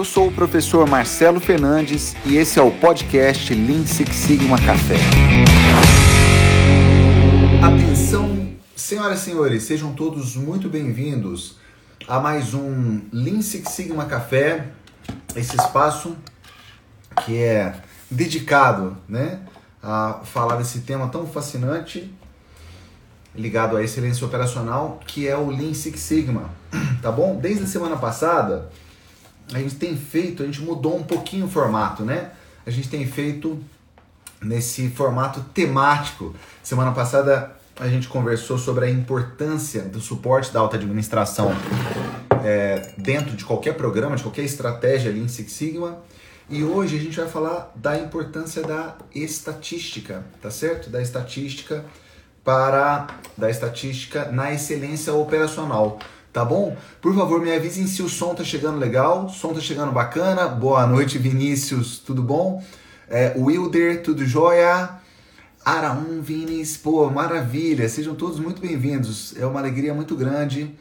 Eu sou o professor Marcelo Fernandes e esse é o podcast Lean Six Sigma Café. Atenção, senhoras e senhores, sejam todos muito bem-vindos a mais um Lean Six Sigma Café, esse espaço que é dedicado, né, a falar desse tema tão fascinante ligado à excelência operacional, que é o Lean Six Sigma, tá bom? Desde a semana passada, a gente tem feito, a gente mudou um pouquinho o formato, né? A gente tem feito nesse formato temático. Semana passada a gente conversou sobre a importância do suporte da alta administração é, dentro de qualquer programa, de qualquer estratégia Lean Six Sigma. E hoje a gente vai falar da importância da estatística, tá certo? Da estatística para da estatística na excelência operacional tá bom? Por favor, me avisem se o som tá chegando legal, o som tá chegando bacana. Boa noite, Vinícius, tudo bom? É, Wilder, tudo jóia? Araum, Vinícius, pô, maravilha, sejam todos muito bem-vindos, é uma alegria muito grande.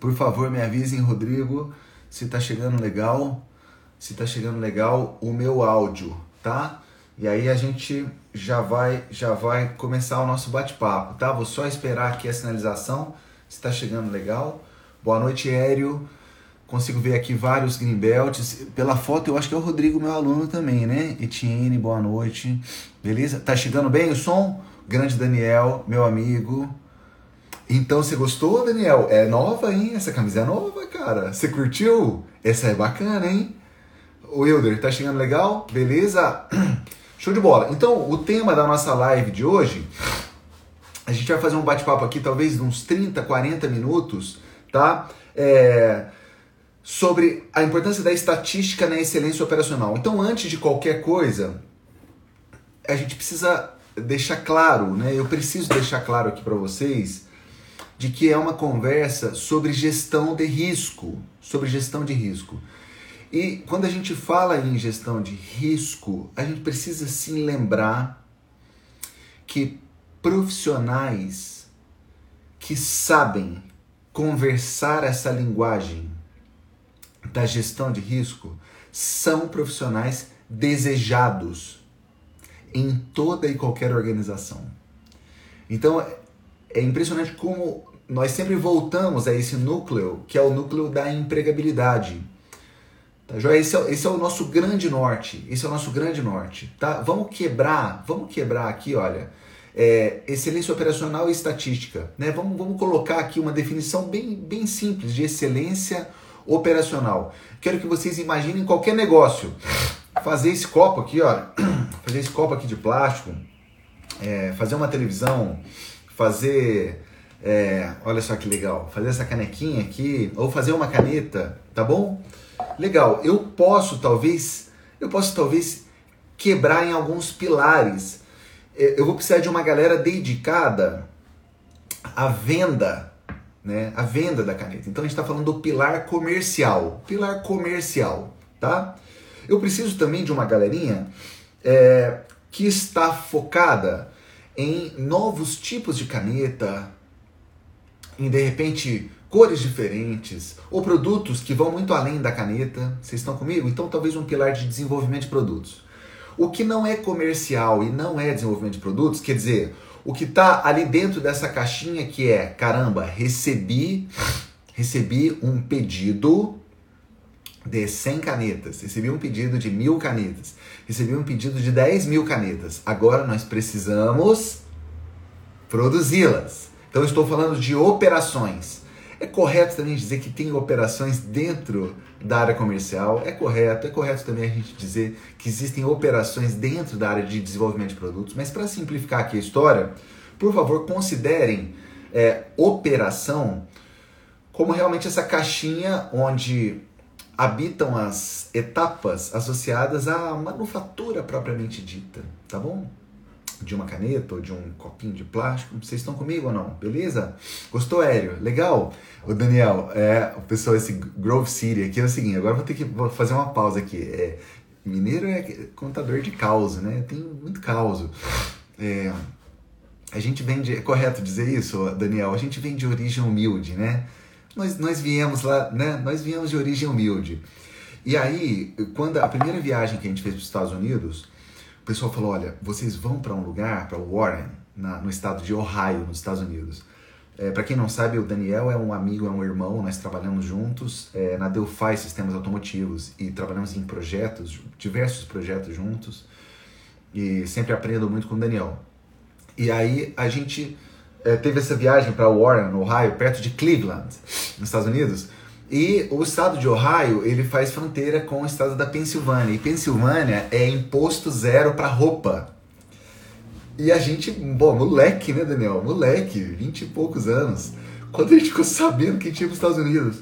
Por favor, me avisem, Rodrigo, se tá chegando legal, se tá chegando legal o meu áudio, tá? E aí a gente já vai já vai começar o nosso bate-papo, tá? Vou só esperar aqui a sinalização está chegando legal. Boa noite, Aéreo. Consigo ver aqui vários greenbelts. Pela foto, eu acho que é o Rodrigo, meu aluno também, né? Etienne, boa noite. Beleza? Tá chegando bem o som? Grande Daniel, meu amigo. Então, você gostou, Daniel? É nova, hein? Essa camisa é nova, cara. Você curtiu? Essa é bacana, hein? O Wilder, tá chegando legal? Beleza? Show de bola. Então, o tema da nossa live de hoje a gente vai fazer um bate-papo aqui, talvez uns 30, 40 minutos, tá? É, sobre a importância da estatística na excelência operacional. Então, antes de qualquer coisa, a gente precisa deixar claro, né? Eu preciso deixar claro aqui para vocês de que é uma conversa sobre gestão de risco, sobre gestão de risco. E quando a gente fala em gestão de risco, a gente precisa sim lembrar que profissionais que sabem conversar essa linguagem da gestão de risco são profissionais desejados em toda e qualquer organização. Então é impressionante como nós sempre voltamos a esse núcleo, que é o núcleo da empregabilidade. Tá? Esse é, esse é o nosso grande norte. Esse é o nosso grande norte. Tá? Vamos quebrar, vamos quebrar aqui, olha é, excelência operacional e estatística. Né? Vamos, vamos colocar aqui uma definição bem, bem simples de excelência operacional. Quero que vocês imaginem qualquer negócio. Fazer esse copo aqui, ó, fazer esse copo aqui de plástico, é, fazer uma televisão, fazer, é, olha só que legal, fazer essa canequinha aqui, ou fazer uma caneta, tá bom? Legal. Eu posso talvez, eu posso talvez quebrar em alguns pilares eu vou precisar de uma galera dedicada à venda, né? A venda da caneta. Então a gente está falando do pilar comercial, pilar comercial, tá? Eu preciso também de uma galerinha é, que está focada em novos tipos de caneta, em de repente cores diferentes ou produtos que vão muito além da caneta. Vocês estão comigo? Então talvez um pilar de desenvolvimento de produtos. O que não é comercial e não é desenvolvimento de produtos, quer dizer, o que está ali dentro dessa caixinha que é, caramba, recebi, recebi um pedido de 100 canetas, recebi um pedido de mil canetas, recebi um pedido de 10 mil canetas. Agora nós precisamos produzi-las. Então estou falando de operações. É correto também dizer que tem operações dentro da área comercial, é correto. É correto também a gente dizer que existem operações dentro da área de desenvolvimento de produtos, mas para simplificar aqui a história, por favor, considerem é, operação como realmente essa caixinha onde habitam as etapas associadas à manufatura propriamente dita, tá bom? De uma caneta ou de um copinho de plástico. Vocês estão comigo ou não? Beleza? Gostou, Aéreo? Legal? O Daniel, é, o pessoal, esse Grove City aqui é o seguinte, agora vou ter que vou fazer uma pausa aqui. É, mineiro é contador de caos, né? Tem muito caos. É, a gente vem de. É correto dizer isso, Daniel? A gente vem de origem humilde, né? Nós, nós viemos lá, né? Nós viemos de origem humilde. E aí, quando a primeira viagem que a gente fez para os Estados Unidos, o pessoal falou: olha, vocês vão para um lugar, para Warren, na, no estado de Ohio, nos Estados Unidos. É, para quem não sabe, o Daniel é um amigo, é um irmão, nós trabalhamos juntos é, na Delphi Sistemas Automotivos e trabalhamos em projetos, diversos projetos juntos e sempre aprendo muito com o Daniel. E aí a gente é, teve essa viagem para Warren, Ohio, perto de Cleveland, nos Estados Unidos. E o estado de Ohio, ele faz fronteira com o estado da Pensilvânia. E Pensilvânia é imposto zero para roupa. E a gente, bom, moleque, né, Daniel? Moleque, vinte e poucos anos. Quando a gente ficou sabendo que tinha para os Estados Unidos.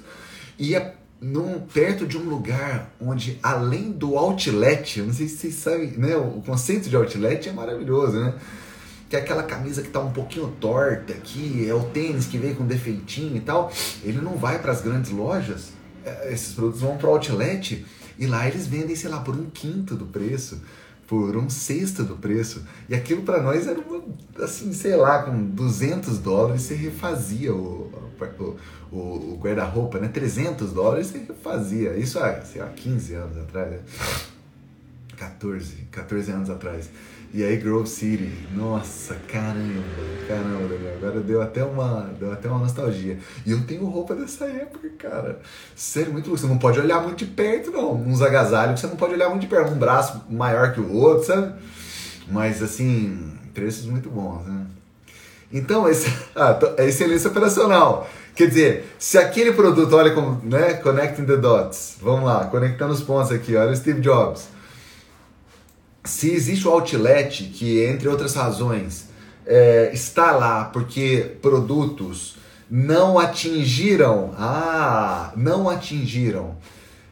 Ia num, perto de um lugar onde, além do outlet, não sei se vocês sabem, né? O conceito de outlet é maravilhoso, né? Que é aquela camisa que está um pouquinho torta aqui, é o tênis que veio com defeitinho e tal, ele não vai para as grandes lojas, é, esses produtos vão para o outlet e lá eles vendem, sei lá, por um quinto do preço, por um sexto do preço. E aquilo para nós era uma, assim, sei lá, com 200 dólares você refazia o, o, o, o guarda-roupa, né? 300 dólares você refazia. Isso há, sei lá, 15 anos atrás, né? 14, 14 anos atrás. E aí Grove City, nossa, caramba, caramba. Agora deu até uma, deu até uma nostalgia. E eu tenho roupa dessa época, cara. Sério, muito louco. Você não pode olhar muito de perto, não. Uns agasalhos você não pode olhar muito de perto. Um braço maior que o outro, sabe? Mas assim, preços muito bons, né? Então, esse, ah, é excelência operacional. Quer dizer, se aquele produto, olha como, né? Connecting the dots. Vamos lá, conectando os pontos aqui, olha o Steve Jobs se existe o outlet, que entre outras razões é, está lá porque produtos não atingiram, ah, não atingiram,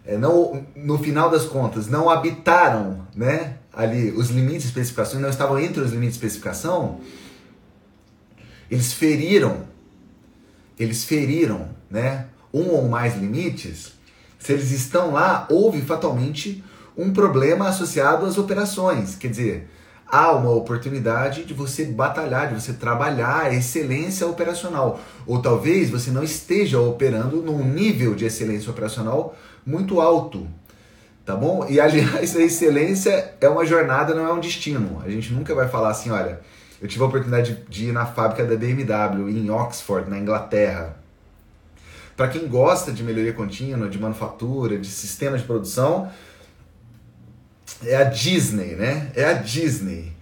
é, não, no final das contas, não habitaram, né, ali os limites de especificação, não estavam entre os limites de especificação, eles feriram, eles feriram, né, um ou mais limites, se eles estão lá, houve fatalmente um problema associado às operações. Quer dizer, há uma oportunidade de você batalhar, de você trabalhar a excelência operacional. Ou talvez você não esteja operando num nível de excelência operacional muito alto. Tá bom? E aliás, a excelência é uma jornada, não é um destino. A gente nunca vai falar assim, olha, eu tive a oportunidade de ir na fábrica da BMW em Oxford, na Inglaterra. Para quem gosta de melhoria contínua, de manufatura, de sistema de produção, é a Disney, né? É a Disney.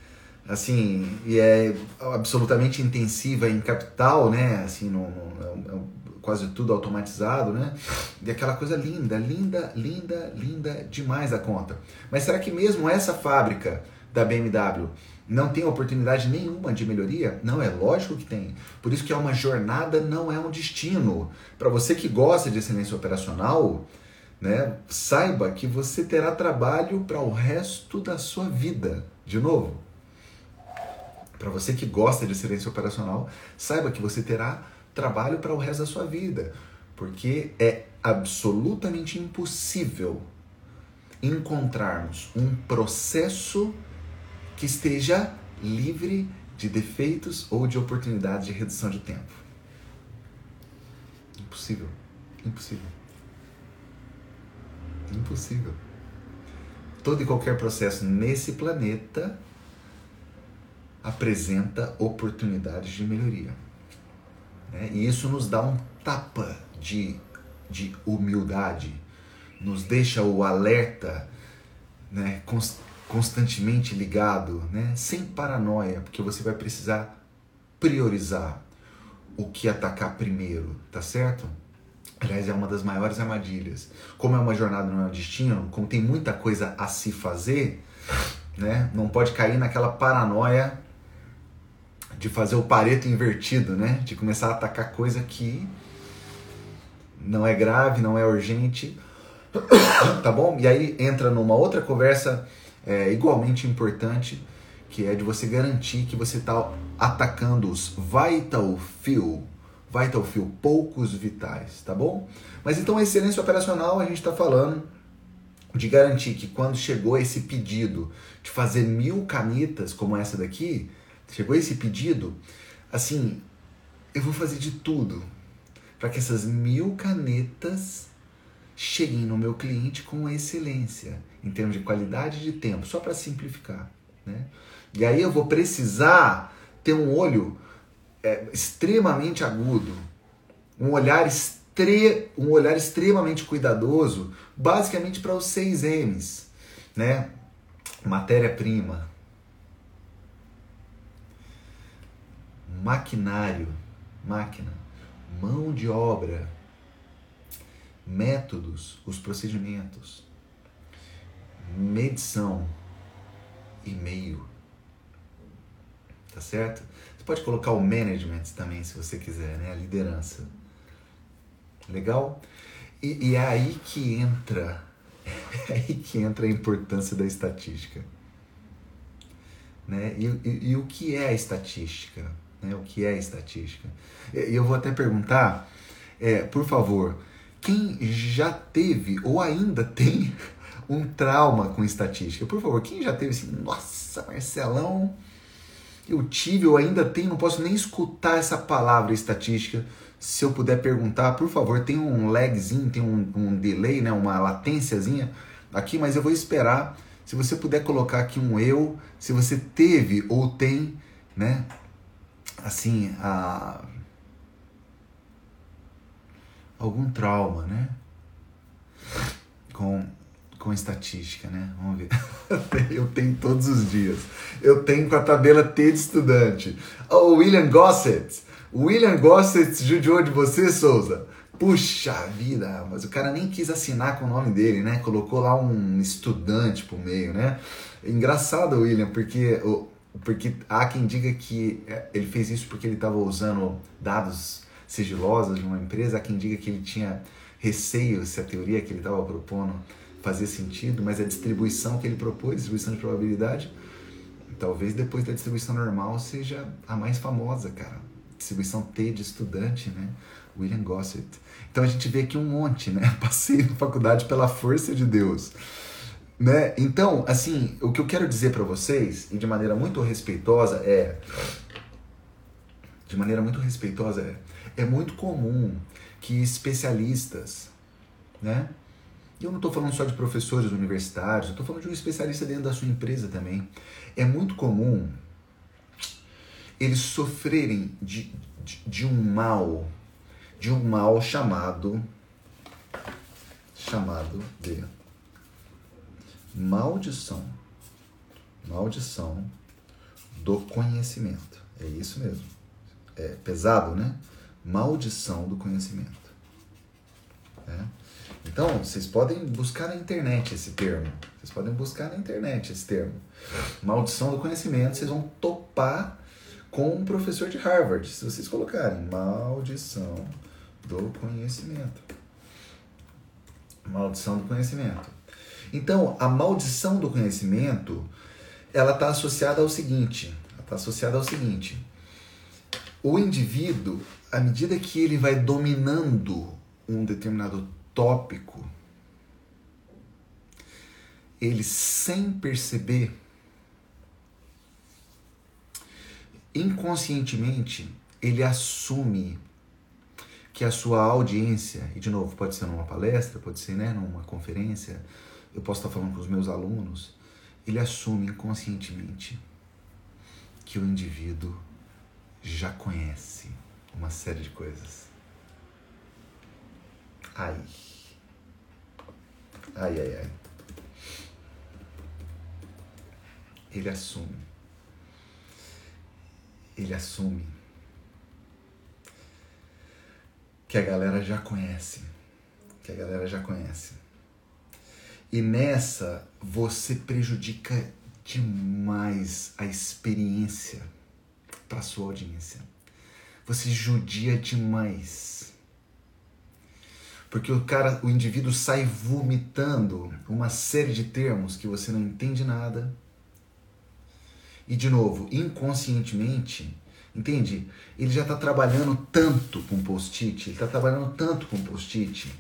Assim, e é absolutamente intensiva em capital, né? Assim, no, no, é quase tudo automatizado, né? E aquela coisa linda, linda, linda, linda demais a conta. Mas será que mesmo essa fábrica da BMW não tem oportunidade nenhuma de melhoria? Não, é lógico que tem. Por isso que é uma jornada, não é um destino. Para você que gosta de excelência operacional, né? Saiba que você terá trabalho para o resto da sua vida. De novo, para você que gosta de excelência operacional, saiba que você terá trabalho para o resto da sua vida, porque é absolutamente impossível encontrarmos um processo que esteja livre de defeitos ou de oportunidades de redução de tempo. Impossível. Impossível. Impossível. Todo e qualquer processo nesse planeta apresenta oportunidades de melhoria. Né? E isso nos dá um tapa de, de humildade, nos deixa o alerta né, constantemente ligado, né, sem paranoia, porque você vai precisar priorizar o que atacar primeiro, tá certo? Aliás, é uma das maiores armadilhas. Como é uma jornada, não é um destino, como tem muita coisa a se fazer, né? Não pode cair naquela paranoia de fazer o pareto invertido, né? De começar a atacar coisa que não é grave, não é urgente, tá bom? E aí entra numa outra conversa é, igualmente importante, que é de você garantir que você está atacando os vital few Vital Few, poucos vitais, tá bom? Mas então a excelência operacional a gente está falando de garantir que quando chegou esse pedido de fazer mil canetas como essa daqui, chegou esse pedido, assim, eu vou fazer de tudo para que essas mil canetas cheguem no meu cliente com excelência, em termos de qualidade de tempo, só para simplificar. Né? E aí eu vou precisar ter um olho é, extremamente agudo, um olhar, estre, um olhar extremamente cuidadoso, basicamente para os seis M's, né? Matéria-prima, maquinário, máquina, mão de obra, métodos, os procedimentos, medição. E meio. Tá certo? Pode colocar o management também, se você quiser, né? A liderança. Legal? E, e é aí que entra, é aí que entra a importância da estatística. Né? E, e, e o que é a estatística? Né? O que é estatística? E eu vou até perguntar, é, por favor, quem já teve ou ainda tem um trauma com estatística? Por favor, quem já teve assim, nossa, Marcelão, eu tive, eu ainda tenho, não posso nem escutar essa palavra estatística. Se eu puder perguntar, por favor, tem um lagzinho, tem um, um delay, né, uma latênciazinha aqui, mas eu vou esperar. Se você puder colocar aqui um eu, se você teve ou tem, né, assim, a algum trauma, né? Com, com estatística, né? Vamos ver. Eu tenho todos os dias. Eu tenho com a tabela T de estudante. Oh, William Gossett. William Gossett judiou de você, Souza. Puxa vida, mas o cara nem quis assinar com o nome dele, né? Colocou lá um estudante pro meio, né? Engraçado, William, porque, porque há quem diga que é, ele fez isso porque ele estava usando dados sigilosas de uma empresa. Há quem diga que ele tinha receio se a teoria que ele estava propondo fazia sentido, mas a distribuição que ele propôs, distribuição de probabilidade, talvez depois da distribuição normal seja a mais famosa, cara. Distribuição T de estudante, né? William Gossett. Então a gente vê aqui um monte, né? Passei na faculdade pela força de Deus. Né? Então, assim, o que eu quero dizer para vocês, e de maneira muito respeitosa, é. De maneira muito respeitosa, é é muito comum que especialistas, né? Eu não estou falando só de professores universitários, eu estou falando de um especialista dentro da sua empresa também. É muito comum eles sofrerem de, de, de um mal, de um mal chamado chamado de maldição. Maldição do conhecimento. É isso mesmo. É pesado, né? maldição do conhecimento. Né? Então, vocês podem buscar na internet esse termo. Vocês podem buscar na internet esse termo. Maldição do conhecimento, vocês vão topar com um professor de Harvard, se vocês colocarem maldição do conhecimento. Maldição do conhecimento. Então, a maldição do conhecimento, ela está associada ao seguinte, está associada ao seguinte. O indivíduo, à medida que ele vai dominando um determinado tópico, ele sem perceber, inconscientemente, ele assume que a sua audiência, e de novo, pode ser numa palestra, pode ser né, numa conferência, eu posso estar falando com os meus alunos, ele assume inconscientemente que o indivíduo já conhece uma série de coisas. Ai. Ai, ai, ai. Ele assume. Ele assume que a galera já conhece. Que a galera já conhece. E nessa você prejudica demais a experiência para sua audiência. Você judia demais. Porque o cara, o indivíduo sai vomitando uma série de termos que você não entende nada. E de novo, inconscientemente, entende? Ele já está trabalhando tanto com post-it, ele está trabalhando tanto com post-it,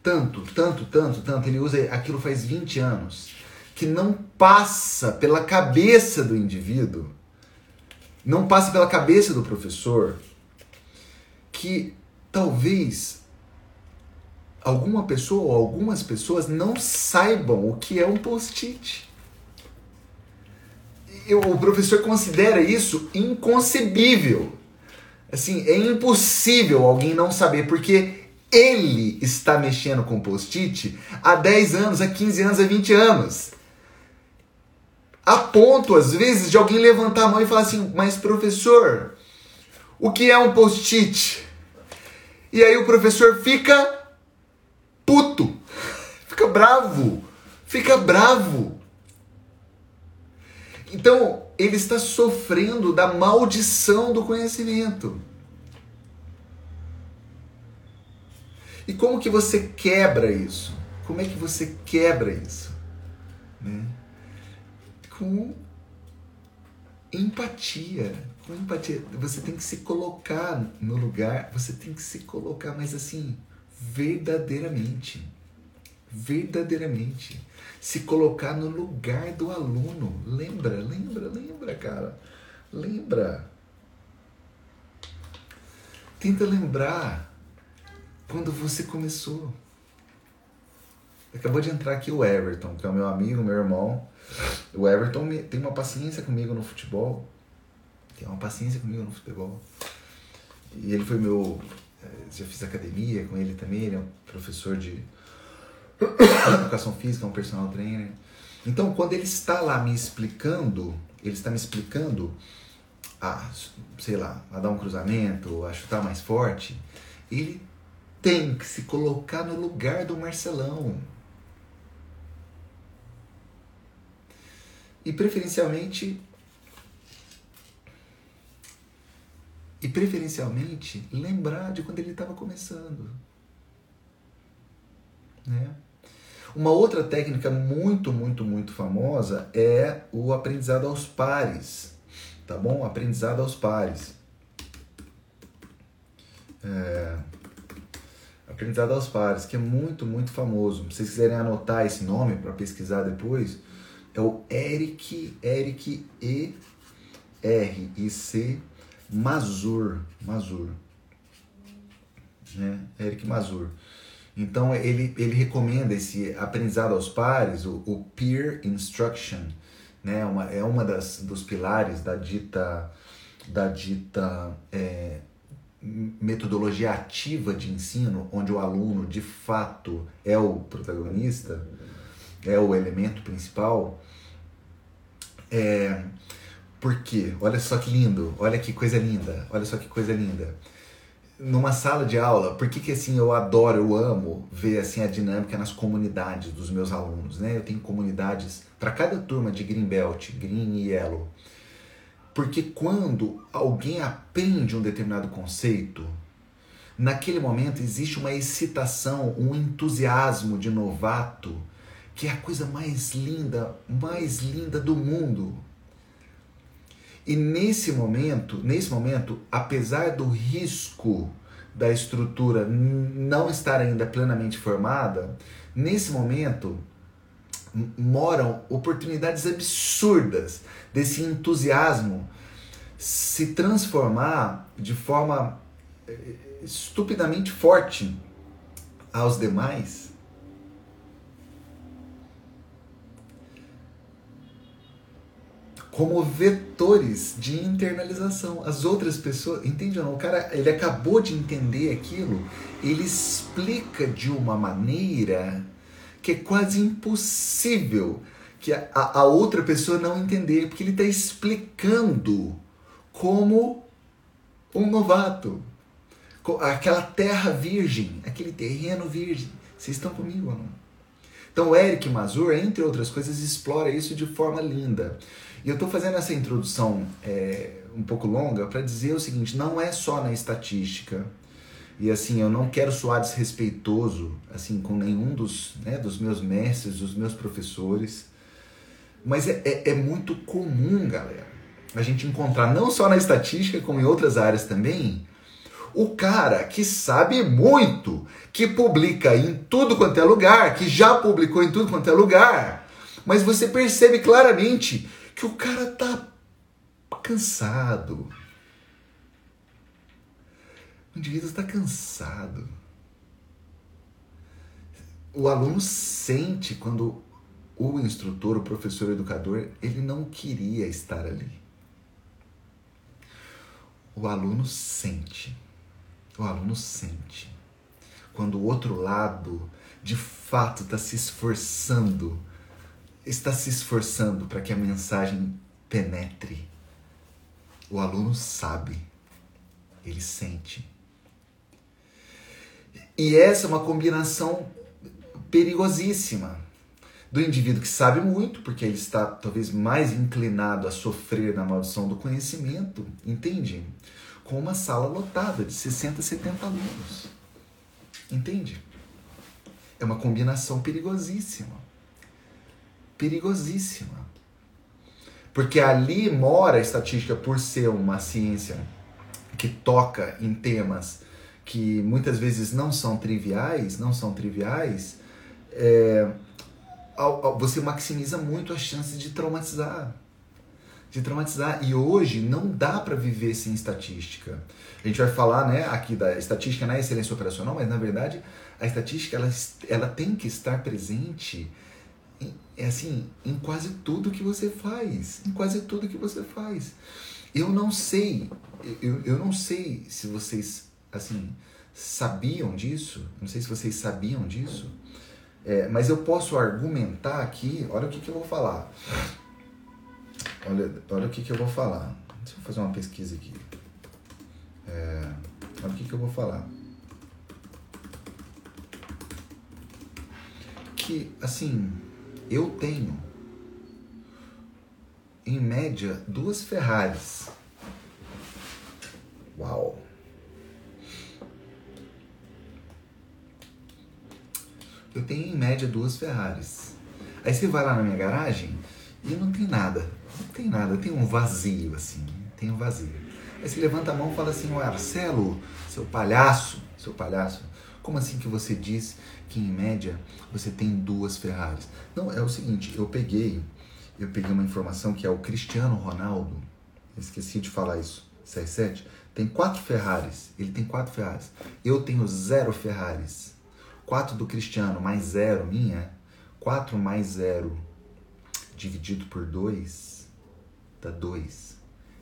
tanto, tanto, tanto, tanto, ele usa aquilo faz 20 anos, que não passa pela cabeça do indivíduo não passe pela cabeça do professor que talvez alguma pessoa ou algumas pessoas não saibam o que é um post-it. O professor considera isso inconcebível. Assim, é impossível alguém não saber, porque ele está mexendo com post-it há 10 anos, há 15 anos, há 20 anos. A ponto, às vezes, de alguém levantar a mão e falar assim: Mas professor, o que é um post-it? E aí o professor fica bravo, fica bravo. Então, ele está sofrendo da maldição do conhecimento. E como que você quebra isso? Como é que você quebra isso? Né? Com empatia. Com empatia. Você tem que se colocar no lugar, você tem que se colocar, mas assim, verdadeiramente. Verdadeiramente. Se colocar no lugar do aluno. Lembra, lembra, lembra, cara. Lembra. Tenta lembrar quando você começou. Acabou de entrar aqui o Everton, que é o meu amigo, meu irmão. O Everton tem uma paciência comigo no futebol. Tem uma paciência comigo no futebol. E ele foi meu. Eh, já fiz academia com ele também, ele é um professor de educação física, um personal trainer. Então, quando ele está lá me explicando, ele está me explicando a, sei lá, a dar um cruzamento, a chutar mais forte, ele tem que se colocar no lugar do Marcelão. E preferencialmente e preferencialmente lembrar de quando ele estava começando. Né? Uma outra técnica muito, muito, muito famosa é o aprendizado aos pares, tá bom? Aprendizado aos pares. É... Aprendizado aos pares, que é muito, muito famoso. Se vocês quiserem anotar esse nome para pesquisar depois, é o Eric, Eric E R I C Mazur, Mazur. Né? Eric Mazur. Então ele, ele recomenda esse aprendizado aos pares, o, o peer instruction, né? Uma, é uma das dos pilares da dita da dita é, metodologia ativa de ensino, onde o aluno de fato é o protagonista, é o elemento principal. É, por quê? Olha só que lindo, olha que coisa linda, olha só que coisa linda numa sala de aula, por que, que assim eu adoro, eu amo ver assim a dinâmica nas comunidades dos meus alunos, né? Eu tenho comunidades para cada turma de Green Belt, Green e Yellow. Porque quando alguém aprende um determinado conceito, naquele momento existe uma excitação, um entusiasmo de novato, que é a coisa mais linda, mais linda do mundo. E nesse momento, nesse momento, apesar do risco da estrutura não estar ainda plenamente formada, nesse momento moram oportunidades absurdas desse entusiasmo se transformar de forma eh, estupidamente forte aos demais como vetores de internalização. As outras pessoas, entende ou não? O cara, ele acabou de entender aquilo, ele explica de uma maneira que é quase impossível que a, a outra pessoa não entender, porque ele está explicando como um novato, aquela terra virgem, aquele terreno virgem. Vocês estão comigo ou não? Então, o Eric Mazur, entre outras coisas, explora isso de forma linda. E eu estou fazendo essa introdução é, um pouco longa para dizer o seguinte: não é só na estatística. E assim, eu não quero soar desrespeitoso assim com nenhum dos, né, dos meus mestres, dos meus professores. Mas é, é, é muito comum, galera, a gente encontrar, não só na estatística, como em outras áreas também, o cara que sabe muito, que publica em tudo quanto é lugar, que já publicou em tudo quanto é lugar, mas você percebe claramente que o cara tá cansado. O indivíduo está cansado. o aluno sente quando o instrutor, o professor, o educador, ele não queria estar ali. O aluno sente. O aluno sente. Quando o outro lado, de fato, está se esforçando, está se esforçando para que a mensagem penetre. O aluno sabe, ele sente. E essa é uma combinação perigosíssima do indivíduo que sabe muito, porque ele está talvez mais inclinado a sofrer na maldição do conhecimento, entende? Com uma sala lotada de 60, 70 alunos. Entende? É uma combinação perigosíssima. Perigosíssima. Porque ali mora a estatística por ser uma ciência que toca em temas que muitas vezes não são triviais, não são triviais, é, você maximiza muito as chances de traumatizar. De traumatizar. E hoje não dá para viver sem estatística. A gente vai falar né, aqui da estatística na excelência operacional, mas na verdade a estatística ela, ela tem que estar presente é assim, em quase tudo que você faz. Em quase tudo que você faz. Eu não sei, eu, eu não sei se vocês assim sabiam disso, não sei se vocês sabiam disso, é, mas eu posso argumentar aqui, olha o que, que eu vou falar. Olha, olha o que, que eu vou falar. Deixa eu fazer uma pesquisa aqui. É, olha o que, que eu vou falar. Que, assim, eu tenho, em média, duas Ferraris. Uau! eu tenho em média duas Ferraris. Aí você vai lá na minha garagem e não tem nada. Não tem nada, tem um vazio assim, tem um vazio. Aí você levanta a mão e fala assim, Marcelo, seu palhaço, seu palhaço, como assim que você diz que em média você tem duas Ferraris? Não, é o seguinte, eu peguei, eu peguei uma informação que é o Cristiano Ronaldo, esqueci de falar isso, 67, tem quatro Ferraris, ele tem quatro Ferraris. Eu tenho zero Ferraris. 4 do Cristiano mais 0 minha, 4 mais 0 dividido por 2 dá 2.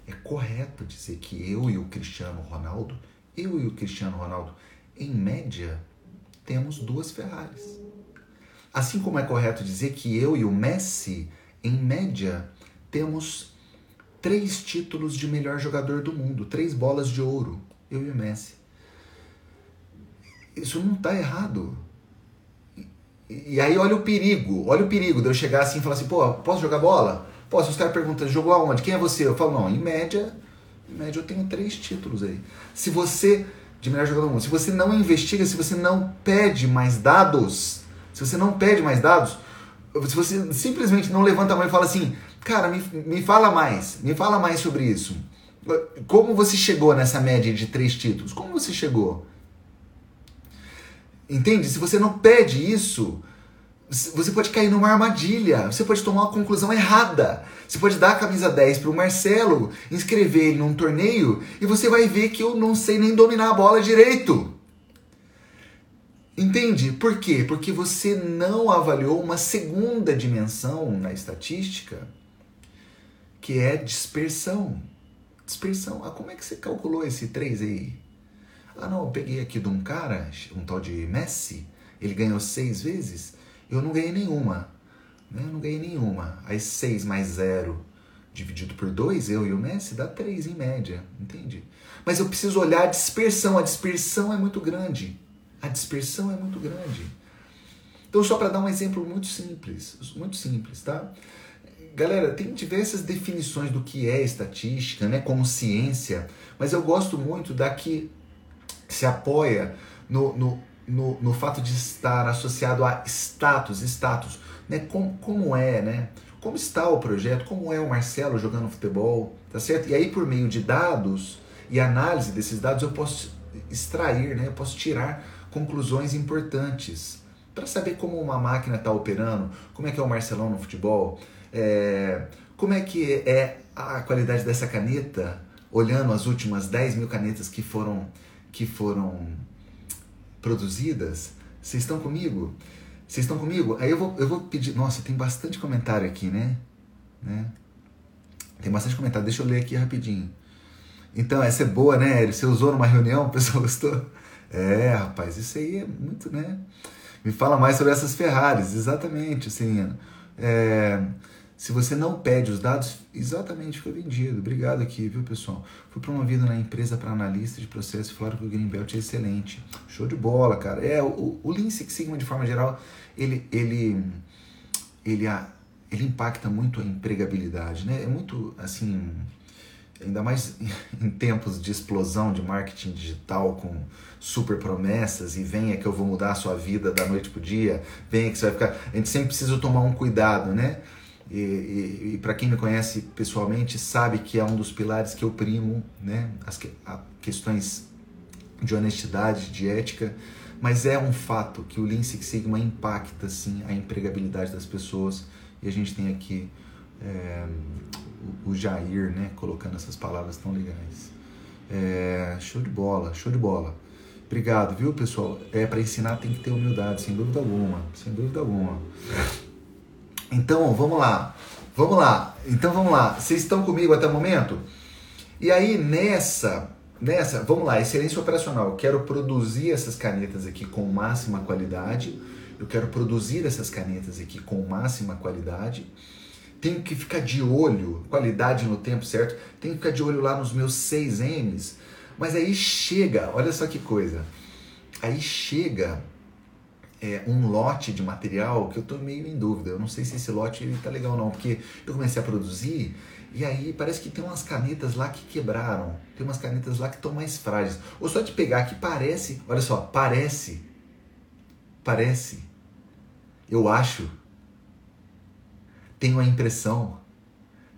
É correto dizer que eu e o Cristiano Ronaldo, eu e o Cristiano Ronaldo, em média, temos duas Ferraris. Assim como é correto dizer que eu e o Messi, em média, temos três títulos de melhor jogador do mundo, três bolas de ouro, eu e o Messi. Isso não está errado. E aí olha o perigo, olha o perigo de eu chegar assim e falar assim, pô, posso jogar bola? Posso, os caras perguntam, jogou aonde? Quem é você? Eu falo, não, em média, em média eu tenho três títulos aí. Se você, de melhor jogador do mundo, se você não investiga, se você não pede mais dados, se você não pede mais dados, se você simplesmente não levanta a mão e fala assim, cara, me, me fala mais, me fala mais sobre isso. Como você chegou nessa média de três títulos? Como você chegou? Entende? Se você não pede isso, você pode cair numa armadilha, você pode tomar uma conclusão errada. Você pode dar a camisa 10 para o Marcelo, inscrever ele num torneio e você vai ver que eu não sei nem dominar a bola direito. Entende? Por quê? Porque você não avaliou uma segunda dimensão na estatística, que é dispersão. Dispersão. Ah, como é que você calculou esse 3 aí? Ah, não, eu peguei aqui de um cara, um tal de Messi, ele ganhou seis vezes, eu não ganhei nenhuma. Né? Eu não ganhei nenhuma. Aí seis mais zero dividido por dois, eu e o Messi, dá três em média, entende? Mas eu preciso olhar a dispersão, a dispersão é muito grande. A dispersão é muito grande. Então, só para dar um exemplo muito simples, muito simples, tá? Galera, tem diversas definições do que é estatística, né, como ciência, mas eu gosto muito da que se apoia no, no, no, no, fato de estar associado a status, status, né? Como, como é, né? Como está o projeto, como é o Marcelo jogando futebol, tá certo? E aí por meio de dados e análise desses dados eu posso extrair, né? Eu posso tirar conclusões importantes para saber como uma máquina está operando, como é que é o Marcelão no futebol, é, como é que é a qualidade dessa caneta, olhando as últimas 10 mil canetas que foram que foram produzidas, vocês estão comigo? Vocês estão comigo? Aí eu vou, eu vou pedir. Nossa, tem bastante comentário aqui, né? né? Tem bastante comentário. Deixa eu ler aqui rapidinho. Então, essa é boa, né, Você usou numa reunião, o pessoal gostou? É, rapaz, isso aí é muito, né? Me fala mais sobre essas Ferraris, exatamente, assim. É, se você não pede os dados, exatamente, foi vendido. Obrigado aqui, viu, pessoal? Fui promovido na empresa para analista de processo e falaram que o Greenbelt é excelente. Show de bola, cara. É, o, o Lean Six Sigma, de forma geral, ele, ele, ele, ele impacta muito a empregabilidade, né? É muito, assim, ainda mais em tempos de explosão de marketing digital com super promessas e venha que eu vou mudar a sua vida da noite pro dia, venha que você vai ficar. A gente sempre precisa tomar um cuidado, né? E, e, e para quem me conhece pessoalmente sabe que é um dos pilares que eu primo, né? As que, questões de honestidade, de ética, mas é um fato que o Lean Six Sigma impacta sim a empregabilidade das pessoas e a gente tem aqui é, o, Jair, né, colocando essas palavras tão legais. É, show de bola, show de bola. Obrigado, viu, pessoal? É para ensinar tem que ter humildade, sem dúvida alguma, sem dúvida alguma. Então, vamos lá. Vamos lá. Então, vamos lá. Vocês estão comigo até o momento? E aí, nessa, nessa, vamos lá, excelência operacional. Eu quero produzir essas canetas aqui com máxima qualidade. Eu quero produzir essas canetas aqui com máxima qualidade tenho que ficar de olho, qualidade no tempo certo, tenho que ficar de olho lá nos meus 6 M's. Mas aí chega, olha só que coisa, aí chega é, um lote de material que eu estou meio em dúvida. Eu não sei se esse lote está legal ou não, porque eu comecei a produzir e aí parece que tem umas canetas lá que quebraram, tem umas canetas lá que estão mais frágeis. Ou só de pegar que parece, olha só, parece, parece, eu acho tenho a impressão,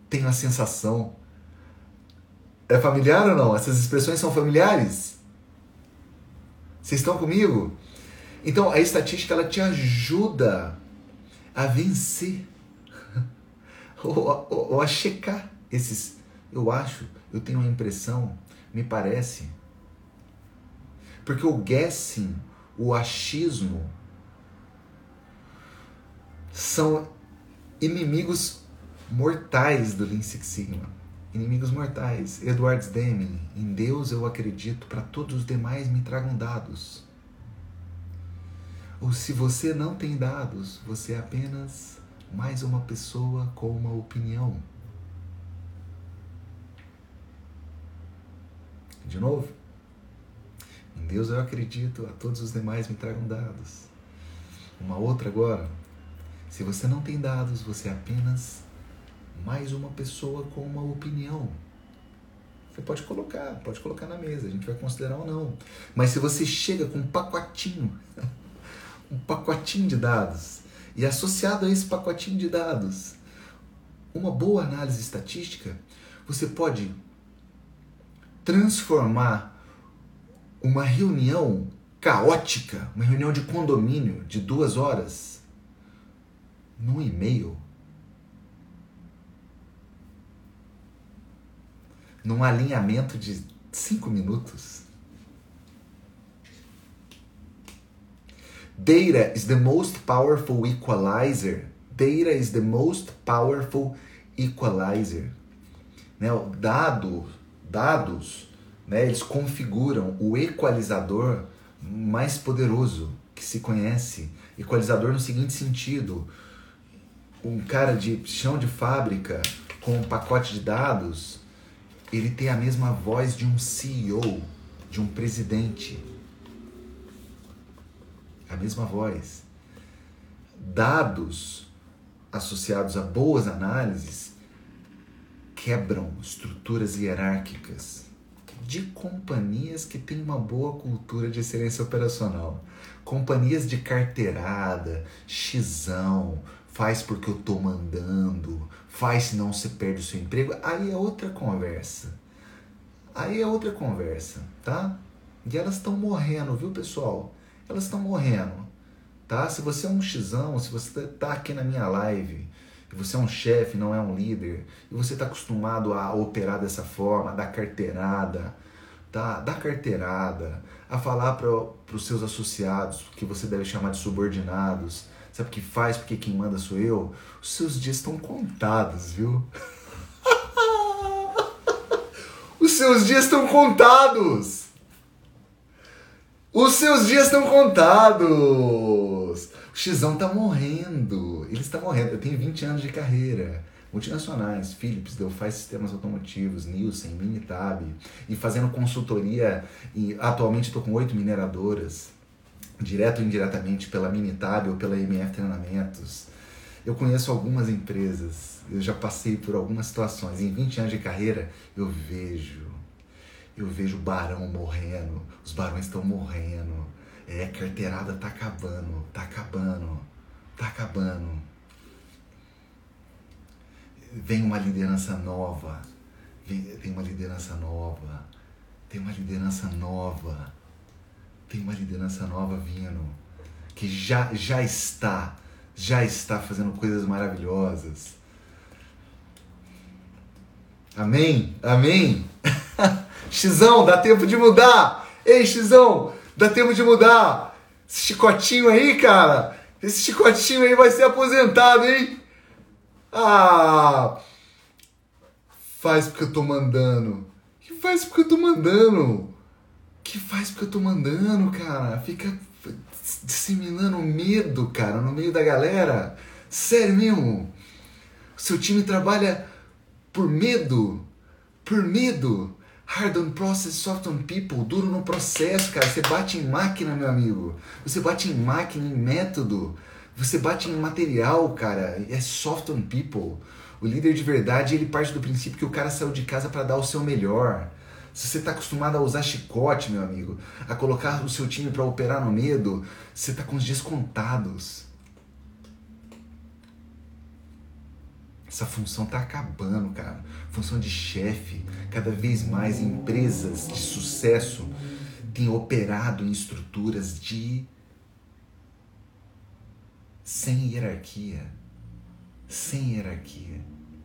tenho a sensação. É familiar ou não? Essas expressões são familiares? Vocês estão comigo? Então a estatística ela te ajuda a vencer ou, ou, ou, a checar esses. Eu acho, eu tenho a impressão, me parece. Porque o guessing, o achismo, são inimigos mortais do Lean Six Sigma. Inimigos mortais. Edward Deming. Em Deus eu acredito, para todos os demais me tragam dados. Ou se você não tem dados, você é apenas mais uma pessoa com uma opinião. De novo. Em Deus eu acredito, a todos os demais me tragam dados. Uma outra agora. Se você não tem dados, você é apenas mais uma pessoa com uma opinião. Você pode colocar, pode colocar na mesa, a gente vai considerar ou não. Mas se você chega com um pacotinho, pacotinho de dados, e associado a esse pacotinho de dados, uma boa análise estatística, você pode transformar uma reunião caótica, uma reunião de condomínio de duas horas, num e-mail, num alinhamento de cinco minutos. Data is the most powerful equalizer. Data is the most powerful equalizer. Né? O dado, dados, né? eles configuram o equalizador mais poderoso que se conhece. Equalizador no seguinte sentido: um cara de chão de fábrica com um pacote de dados, ele tem a mesma voz de um CEO, de um presidente. A mesma voz. Dados associados a boas análises quebram estruturas hierárquicas de companhias que têm uma boa cultura de excelência operacional. Companhias de carteirada, xão, faz porque eu tô mandando, faz senão você perde o seu emprego, aí é outra conversa. Aí é outra conversa, tá? E elas estão morrendo, viu, pessoal? Elas estão morrendo, tá? Se você é um xão, se você tá aqui na minha live, e você é um chefe, não é um líder, e você está acostumado a operar dessa forma, dar carteirada, tá? Dar carteirada, a falar para os seus associados, que você deve chamar de subordinados. Sabe o que faz? Porque quem manda sou eu. Os seus dias estão contados, viu? Os seus dias estão contados. Os seus dias estão contados. O Xão tá morrendo. Ele está morrendo. Eu tenho 20 anos de carreira. Multinacionais, Philips, Delphi Sistemas Automotivos, Nielsen, Minitab. E fazendo consultoria. E atualmente estou com oito mineradoras. Direto ou indiretamente pela Minitab ou pela MF Treinamentos. Eu conheço algumas empresas. Eu já passei por algumas situações. Em 20 anos de carreira, eu vejo eu vejo o barão morrendo, os barões estão morrendo, é, carteirada tá acabando, tá acabando, tá acabando. Vem uma liderança nova, vem, tem uma liderança nova, tem uma liderança nova, tem uma liderança nova vindo, que já, já está, já está fazendo coisas maravilhosas. Amém? Amém? Xizão, dá tempo de mudar. Ei, Xizão, dá tempo de mudar. Esse chicotinho aí, cara. Esse chicotinho aí vai ser aposentado, hein? Ah! Faz porque eu tô mandando. Que faz porque eu tô mandando? Que faz porque eu tô mandando, cara? Fica disseminando medo, cara, no meio da galera. Sério mesmo? Seu time trabalha por medo? Por medo? Hard on process, soft on people, duro no processo, cara. Você bate em máquina, meu amigo. Você bate em máquina, em método. Você bate em material, cara. É soft on people. O líder de verdade, ele parte do princípio que o cara saiu de casa para dar o seu melhor. Se você está acostumado a usar chicote, meu amigo, a colocar o seu time para operar no medo, você está com os dias Essa função tá acabando, cara. Função de chefe. Cada vez mais empresas de sucesso têm operado em estruturas de sem hierarquia. Sem hierarquia.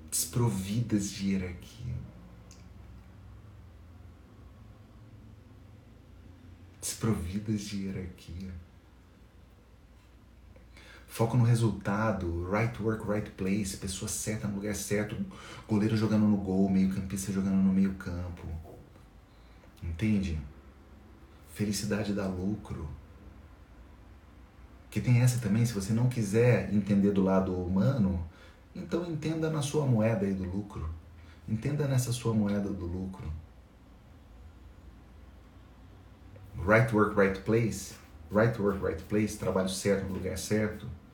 Desprovidas de hierarquia. Desprovidas de hierarquia. Foco no resultado, right work, right place, pessoa certa no lugar certo, goleiro jogando no gol, meio campista jogando no meio campo. Entende? Felicidade dá lucro. Que tem essa também, se você não quiser entender do lado humano, então entenda na sua moeda aí do lucro. Entenda nessa sua moeda do lucro. Right work, right place. Right work, right place, trabalho certo no lugar certo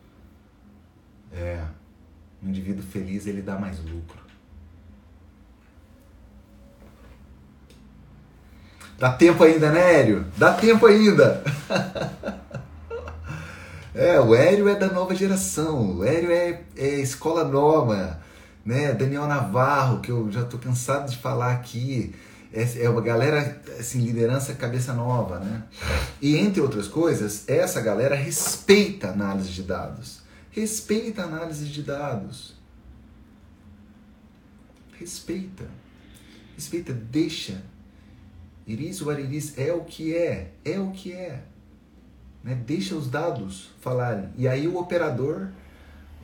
é, um indivíduo feliz ele dá mais lucro. Dá tempo ainda, né, Hélio? Dá tempo ainda. é, o Hélio é da nova geração. O Hélio é, é escola nova. Né? Daniel Navarro, que eu já estou cansado de falar aqui. É, é uma galera, assim, liderança cabeça nova, né? E entre outras coisas, essa galera respeita análise de dados. Respeita a análise de dados. Respeita. Respeita, deixa. Iris what it é o que é, é o que é. Né? Deixa os dados falarem. E aí o operador,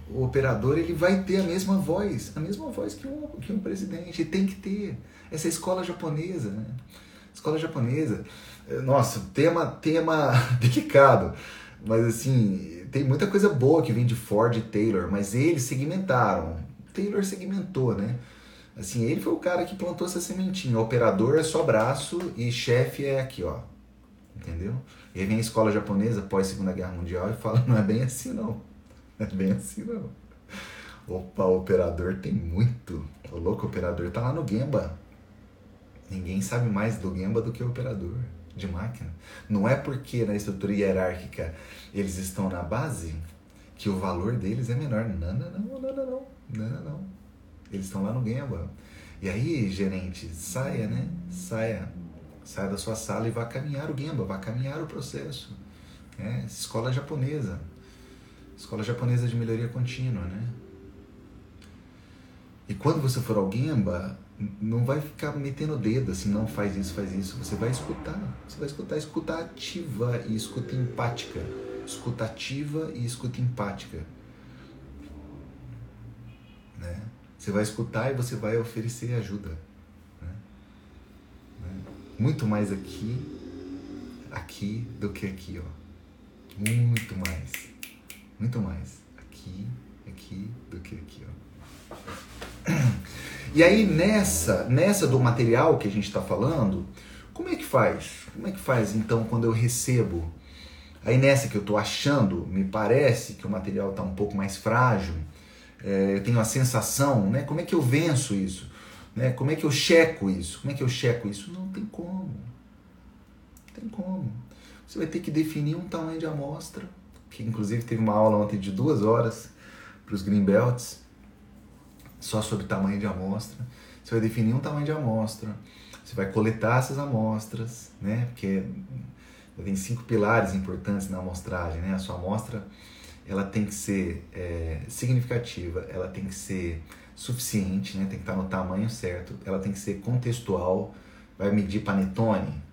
o operador ele vai ter a mesma voz, a mesma voz que um, que um presidente. Tem que ter. Essa escola japonesa, né? Escola japonesa. Nossa, tema, tema delicado. Mas assim, tem muita coisa boa que vem de Ford e Taylor, mas eles segmentaram. Taylor segmentou, né? Assim, ele foi o cara que plantou essa sementinha. O operador é só braço e chefe é aqui, ó. Entendeu? E aí vem a escola japonesa pós Segunda Guerra Mundial e fala, não é bem assim não. Não é bem assim não. Opa, o operador tem muito. O louco operador tá lá no Gemba. Ninguém sabe mais do Gemba do que o operador de máquina. Não é porque na estrutura hierárquica eles estão na base que o valor deles é menor. Não, não, não, não, não, não, não, não. Eles estão lá no Gemba. E aí, gerente, saia, né? Saia. Saia da sua sala e vá caminhar o Gemba, vá caminhar o processo. É, escola japonesa. Escola japonesa de melhoria contínua, né? E quando você for ao Gemba, não vai ficar metendo o dedo assim, não faz isso, faz isso. Você vai escutar. Você vai escutar, escuta ativa e escuta empática. Escuta ativa e escuta empática. Né? Você vai escutar e você vai oferecer ajuda. Né? né? Muito mais aqui, aqui do que aqui, ó. Muito mais. Muito mais. Aqui, aqui do que aqui, ó. E aí nessa, nessa do material que a gente está falando, como é que faz? Como é que faz então quando eu recebo? Aí nessa que eu estou achando, me parece que o material está um pouco mais frágil, é, eu tenho a sensação, né? Como é que eu venço isso? Né? Como é que eu checo isso? Como é que eu checo isso? Não tem como. Não tem como. Você vai ter que definir um tamanho de amostra, que inclusive teve uma aula ontem de duas horas para os Greenbelts só sobre tamanho de amostra. Você vai definir um tamanho de amostra, você vai coletar essas amostras, né? Porque tem cinco pilares importantes na amostragem, né? A sua amostra ela tem que ser é, significativa, ela tem que ser suficiente, né? Tem que estar no tamanho certo, ela tem que ser contextual. Vai medir panetone?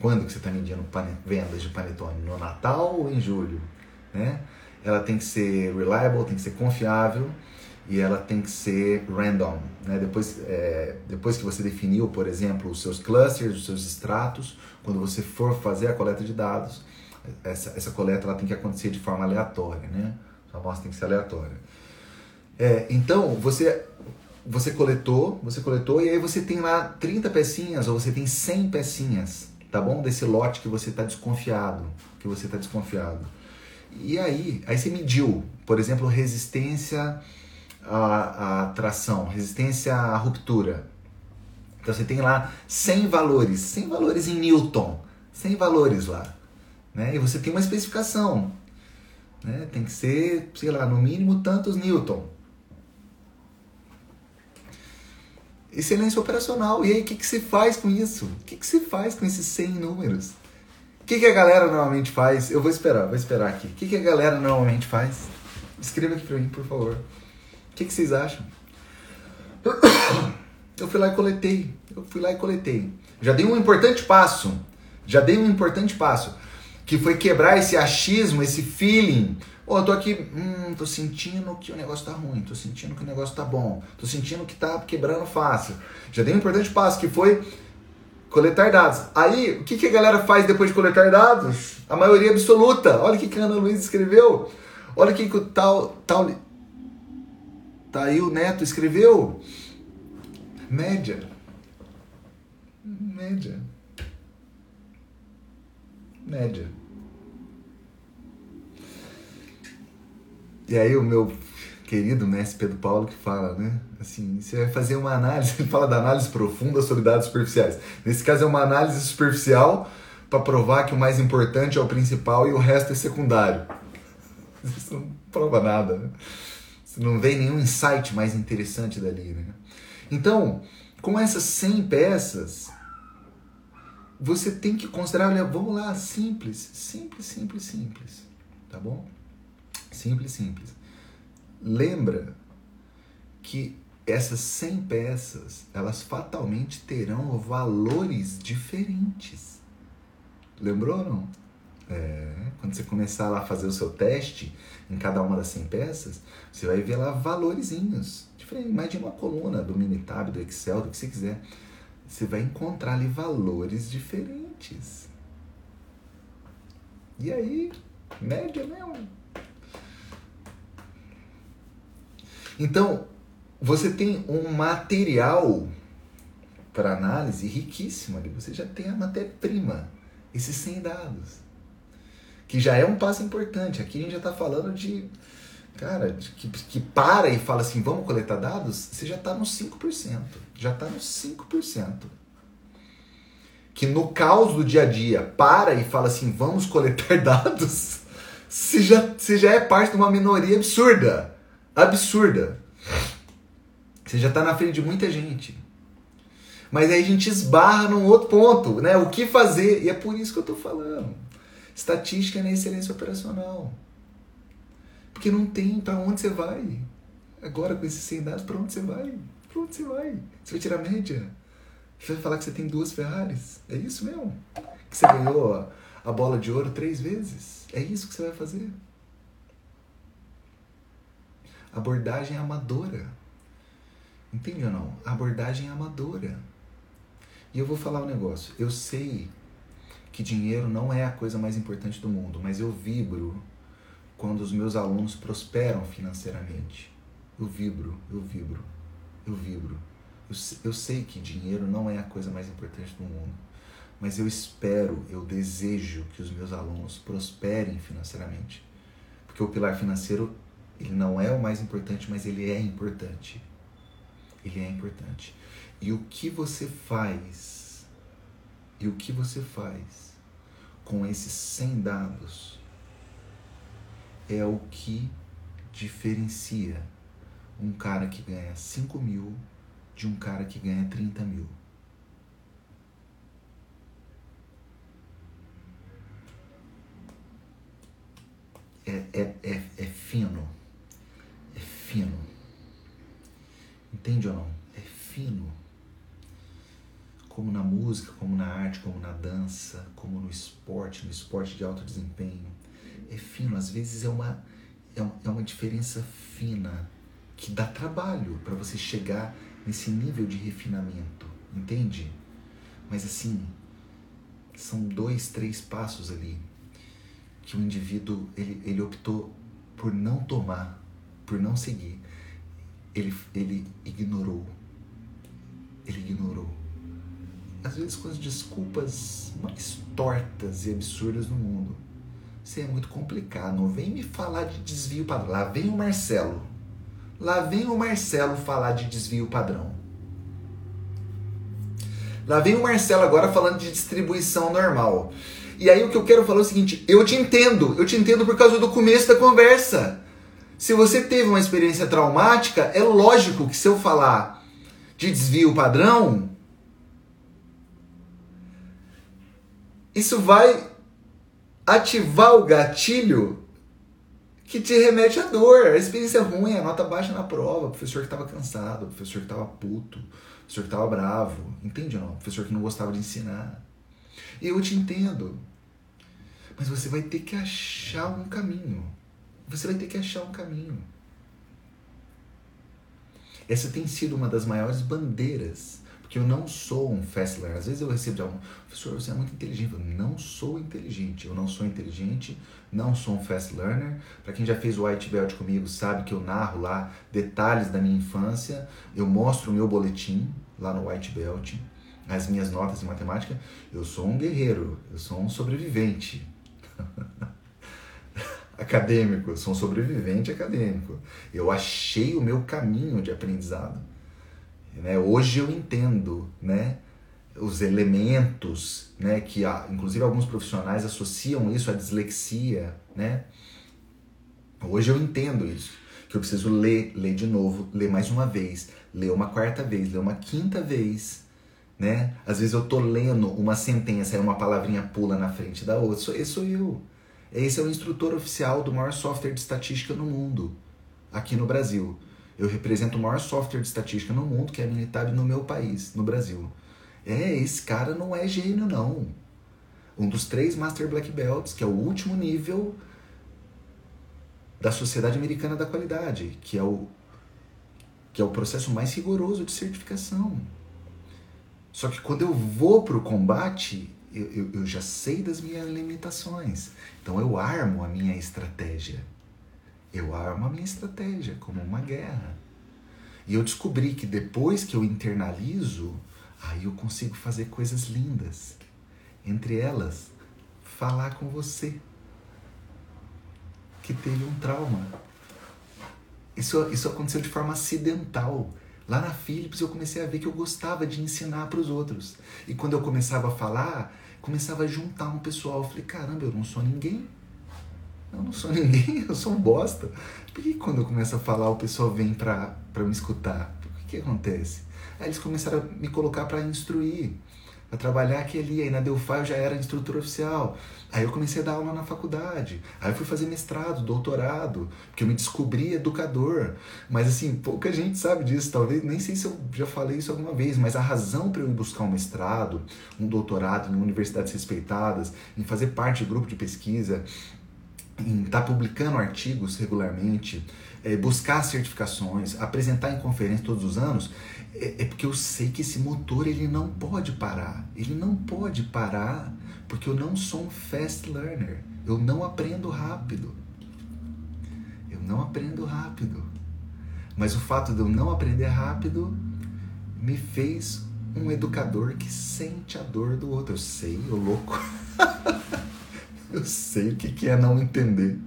Quando que você está medindo vendas de panetone? No Natal ou em julho? Né? Ela tem que ser reliable, tem que ser confiável e ela tem que ser random. Né? Depois, é, depois que você definiu, por exemplo, os seus clusters, os seus extratos, quando você for fazer a coleta de dados, essa, essa coleta ela tem que acontecer de forma aleatória. Né? A amostra tem que ser aleatória. É, então, você, você coletou, você coletou, e aí você tem lá 30 pecinhas, ou você tem 100 pecinhas, tá bom? Desse lote que você está desconfiado, que você está desconfiado. E aí, aí você mediu, por exemplo, resistência a, a tração, resistência à ruptura. Então você tem lá 100 valores, 100 valores em Newton, 100 valores lá. Né? E você tem uma especificação. Né? Tem que ser, sei lá, no mínimo tantos Newton. Excelência operacional. E aí, o que, que se faz com isso? O que, que se faz com esses 100 números? O que, que a galera normalmente faz? Eu vou esperar, vou esperar aqui. O que, que a galera normalmente faz? Escreva aqui para mim, por favor que, que vocês acham? Eu fui lá e coletei. Eu fui lá e coletei. Já dei um importante passo. Já dei um importante passo. Que foi quebrar esse achismo, esse feeling. Oh, eu tô aqui, hum, tô sentindo que o negócio tá ruim, tô sentindo que o negócio tá bom, tô sentindo que tá quebrando fácil. Já dei um importante passo, que foi coletar dados. Aí, o que, que a galera faz depois de coletar dados? A maioria absoluta. Olha o que, que a Ana Luiz escreveu. Olha o que, que o tal, tal Tá aí o Neto escreveu. Média. Média. Média. E aí o meu querido mestre Pedro Paulo que fala, né? Assim, você vai fazer uma análise, ele fala da análise profunda sobre dados superficiais. Nesse caso é uma análise superficial para provar que o mais importante é o principal e o resto é secundário. Isso não prova nada, né? Não vem nenhum insight mais interessante dali, né? Então, com essas 100 peças, você tem que considerar, olha, vamos lá, simples, simples, simples, simples, tá bom? Simples, simples. Lembra que essas 100 peças, elas fatalmente terão valores diferentes. Lembrou ou não? É, quando você começar lá a fazer o seu teste em cada uma das 100 peças, você vai ver lá valorizinhos. Diferente, imagina uma coluna do Minitab, do Excel, do que você quiser. Você vai encontrar ali valores diferentes. E aí, média mesmo. Então, você tem um material para análise riquíssimo ali. Você já tem a matéria-prima, esses 100 dados que já é um passo importante. Aqui a gente já está falando de, cara, de, que, que para e fala assim, vamos coletar dados, você já está nos 5%. Já está nos 5%. Que no caos do dia a dia para e fala assim, vamos coletar dados, você já, você já é parte de uma minoria absurda. Absurda. Você já está na frente de muita gente. Mas aí a gente esbarra num outro ponto, né? O que fazer? E é por isso que eu estou falando. Estatística na excelência operacional. Porque não tem para onde você vai. Agora com esses 100 dados, para onde você vai? pra onde você vai? Você vai tirar média? Você vai falar que você tem duas Ferraris? É isso mesmo? Que você ganhou a bola de ouro três vezes? É isso que você vai fazer? Abordagem amadora. Entende ou não? Abordagem amadora. E eu vou falar um negócio. Eu sei que dinheiro não é a coisa mais importante do mundo, mas eu vibro quando os meus alunos prosperam financeiramente. Eu vibro, eu vibro, eu vibro. Eu, eu sei que dinheiro não é a coisa mais importante do mundo, mas eu espero, eu desejo que os meus alunos prosperem financeiramente. Porque o pilar financeiro, ele não é o mais importante, mas ele é importante. Ele é importante. E o que você faz, e o que você faz com esses 100 dados é o que diferencia um cara que ganha 5 mil de um cara que ganha 30 mil. É, é, é, é fino. É fino. Entende ou não? É fino. Como na música, como na arte, como na dança, como no esporte, no esporte de alto desempenho. É fino. Às vezes é uma, é, é uma diferença fina que dá trabalho para você chegar nesse nível de refinamento, entende? Mas assim, são dois, três passos ali que o indivíduo ele, ele optou por não tomar, por não seguir. Ele, ele ignorou. Ele ignorou. Às vezes com as desculpas mais tortas e absurdas no mundo. Isso é muito complicado. Não vem me falar de desvio padrão. Lá vem o Marcelo. Lá vem o Marcelo falar de desvio padrão. Lá vem o Marcelo agora falando de distribuição normal. E aí o que eu quero falar é o seguinte: eu te entendo, eu te entendo por causa do começo da conversa. Se você teve uma experiência traumática, é lógico que se eu falar de desvio padrão, isso vai ativar o gatilho que te remete à dor. A experiência ruim, a nota baixa na prova, o professor que estava cansado, o professor que estava puto, o professor que estava bravo, entende não? O professor que não gostava de ensinar. E eu te entendo. Mas você vai ter que achar um caminho. Você vai ter que achar um caminho. Essa tem sido uma das maiores bandeiras porque eu não sou um fast learner. Às vezes eu recebo de algum, professor, você é muito inteligente. Eu não sou inteligente. Eu não sou inteligente, não sou um fast learner. Para quem já fez o white belt comigo, sabe que eu narro lá detalhes da minha infância. Eu mostro o meu boletim lá no white belt, as minhas notas de matemática. Eu sou um guerreiro, eu sou um sobrevivente. acadêmico, eu sou um sobrevivente acadêmico. Eu achei o meu caminho de aprendizado. Né? Hoje eu entendo né, os elementos, né, que inclusive alguns profissionais associam isso à dislexia. Né? Hoje eu entendo isso, que eu preciso ler, ler de novo, ler mais uma vez, ler uma quarta vez, ler uma quinta vez. Né? Às vezes eu tô lendo uma sentença e uma palavrinha pula na frente da outra. Esse sou eu. Esse é o instrutor oficial do maior software de estatística no mundo, aqui no Brasil. Eu represento o maior software de estatística no mundo, que é a Minitab no meu país, no Brasil. É, esse cara não é gênio, não. Um dos três Master Black Belts, que é o último nível da Sociedade Americana da Qualidade, que é o, que é o processo mais rigoroso de certificação. Só que quando eu vou para o combate, eu, eu, eu já sei das minhas limitações. Então eu armo a minha estratégia. Eu armo a minha estratégia como uma guerra. E eu descobri que depois que eu internalizo, aí eu consigo fazer coisas lindas. Entre elas, falar com você que teve um trauma. Isso, isso aconteceu de forma acidental. Lá na Philips eu comecei a ver que eu gostava de ensinar para os outros. E quando eu começava a falar, começava a juntar um pessoal. Eu falei, caramba, eu não sou ninguém. Eu não sou ninguém, eu sou um bosta. Por que quando eu começo a falar o pessoal vem pra, pra me escutar? O que, que acontece? Aí eles começaram a me colocar para instruir, para trabalhar aqui ali. Aí na Delphi eu já era instrutor oficial. Aí eu comecei a dar aula na faculdade. Aí eu fui fazer mestrado, doutorado, porque eu me descobri educador. Mas assim, pouca gente sabe disso. Talvez, nem sei se eu já falei isso alguma vez, mas a razão para eu ir buscar um mestrado, um doutorado em universidades respeitadas, em fazer parte de grupo de pesquisa, em estar tá publicando artigos regularmente, é, buscar certificações, apresentar em conferência todos os anos, é, é porque eu sei que esse motor ele não pode parar. Ele não pode parar porque eu não sou um fast learner. Eu não aprendo rápido. Eu não aprendo rápido. Mas o fato de eu não aprender rápido me fez um educador que sente a dor do outro. Eu sei, ô louco. eu sei o que é não entender.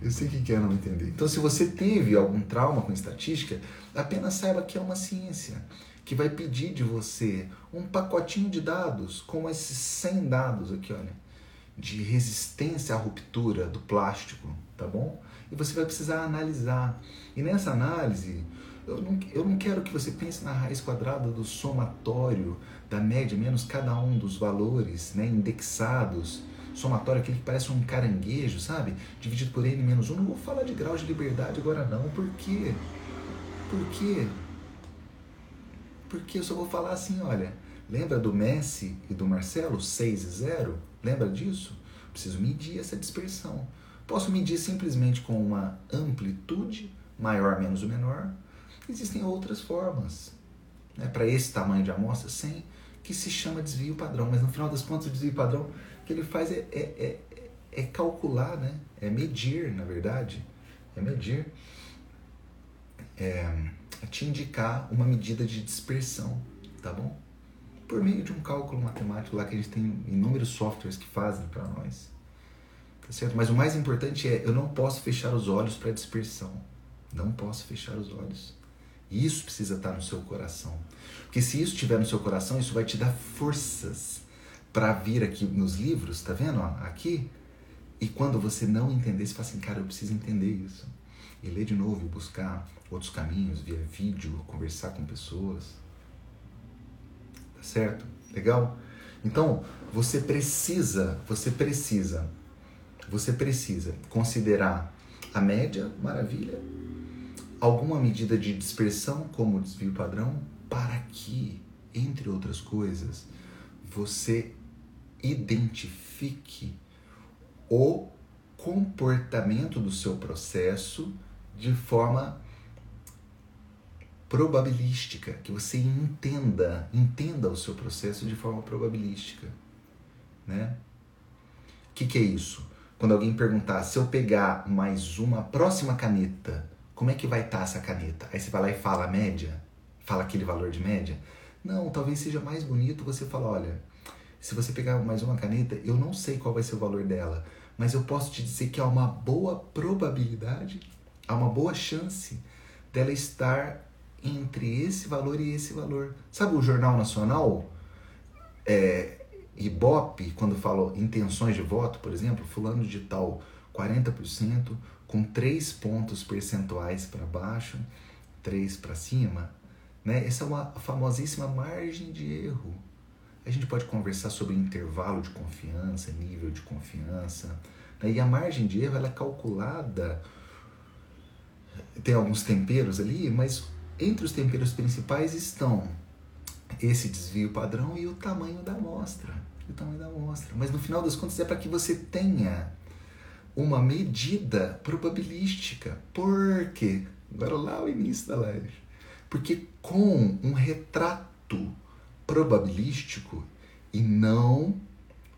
Eu sei o que é não entender. Então, se você teve algum trauma com estatística, apenas saiba que é uma ciência que vai pedir de você um pacotinho de dados, como esses 100 dados aqui, olha, de resistência à ruptura do plástico, tá bom? E você vai precisar analisar. E nessa análise, eu não, eu não quero que você pense na raiz quadrada do somatório da média menos cada um dos valores né, indexados. Somatório aquele que parece um caranguejo, sabe? Dividido por n menos 1. Não vou falar de grau de liberdade agora não. Por quê? Por quê? Porque eu só vou falar assim, olha, lembra do Messi e do Marcelo, 6 e 0? Lembra disso? Preciso medir essa dispersão. Posso medir simplesmente com uma amplitude, maior menos o menor. Existem outras formas. Né, Para esse tamanho de amostra, sem que se chama desvio padrão. Mas no final das contas, o desvio padrão que ele faz é, é, é, é calcular, né? é medir, na verdade. É medir. É, te indicar uma medida de dispersão, tá bom? Por meio de um cálculo matemático lá que a gente tem inúmeros softwares que fazem para nós. Tá certo? Mas o mais importante é, eu não posso fechar os olhos para dispersão. Não posso fechar os olhos. Isso precisa estar no seu coração. Porque se isso estiver no seu coração, isso vai te dar forças para vir aqui nos livros, tá vendo? Ó, aqui. E quando você não entender, você fala assim, cara, eu preciso entender isso. E ler de novo e buscar outros caminhos, via vídeo, conversar com pessoas. Tá certo? Legal? Então, você precisa, você precisa, você precisa considerar a média, maravilha, alguma medida de dispersão, como desvio padrão, para que, entre outras coisas, você identifique o comportamento do seu processo de forma probabilística, que você entenda, entenda o seu processo de forma probabilística, né? O que, que é isso? Quando alguém perguntar, se eu pegar mais uma próxima caneta, como é que vai estar tá essa caneta? Aí você vai lá e fala a média, fala aquele valor de média. Não, talvez seja mais bonito você falar, olha, se você pegar mais uma caneta, eu não sei qual vai ser o valor dela, mas eu posso te dizer que há uma boa probabilidade, há uma boa chance dela estar entre esse valor e esse valor. Sabe o Jornal Nacional? É, Ibope, quando fala intenções de voto, por exemplo, fulano de tal 40%, com 3 pontos percentuais para baixo, 3 para cima, né? Essa é uma famosíssima margem de erro. A gente pode conversar sobre intervalo de confiança, nível de confiança, né? e a margem de erro ela é calculada. Tem alguns temperos ali, mas entre os temperos principais estão esse desvio padrão e o tamanho da amostra. O tamanho da amostra. Mas no final das contas é para que você tenha uma medida probabilística. Por quê? Agora lá o início da live. Porque com um retrato probabilístico e não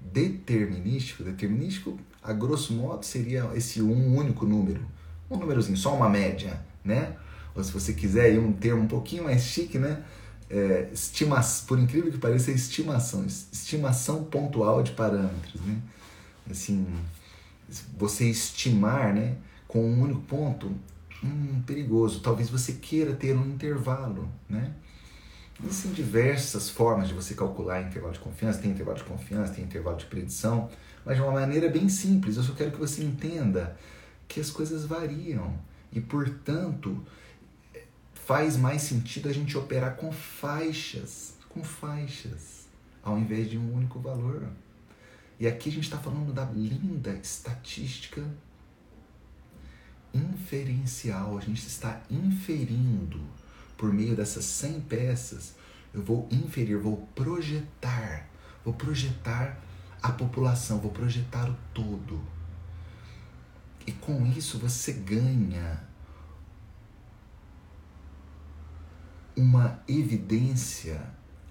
determinístico, determinístico a grosso modo seria esse um único número, um númerozinho, só uma média, né? ou se você quiser um termo um pouquinho mais chique, né? É, estima, por incrível que pareça, é estimação, estimação pontual de parâmetros, né? Assim, você estimar, né, com um único ponto, hum, perigoso. Talvez você queira ter um intervalo, né? Existem diversas formas de você calcular intervalo de confiança. Tem intervalo de confiança, tem intervalo de predição, mas de uma maneira bem simples. Eu só quero que você entenda que as coisas variam e, portanto, faz mais sentido a gente operar com faixas, com faixas. ao invés de um único valor. E aqui a gente está falando da linda estatística inferencial. A gente está inferindo por meio dessas 100 peças. Eu vou inferir, vou projetar, vou projetar a população, vou projetar o todo. E com isso você ganha uma evidência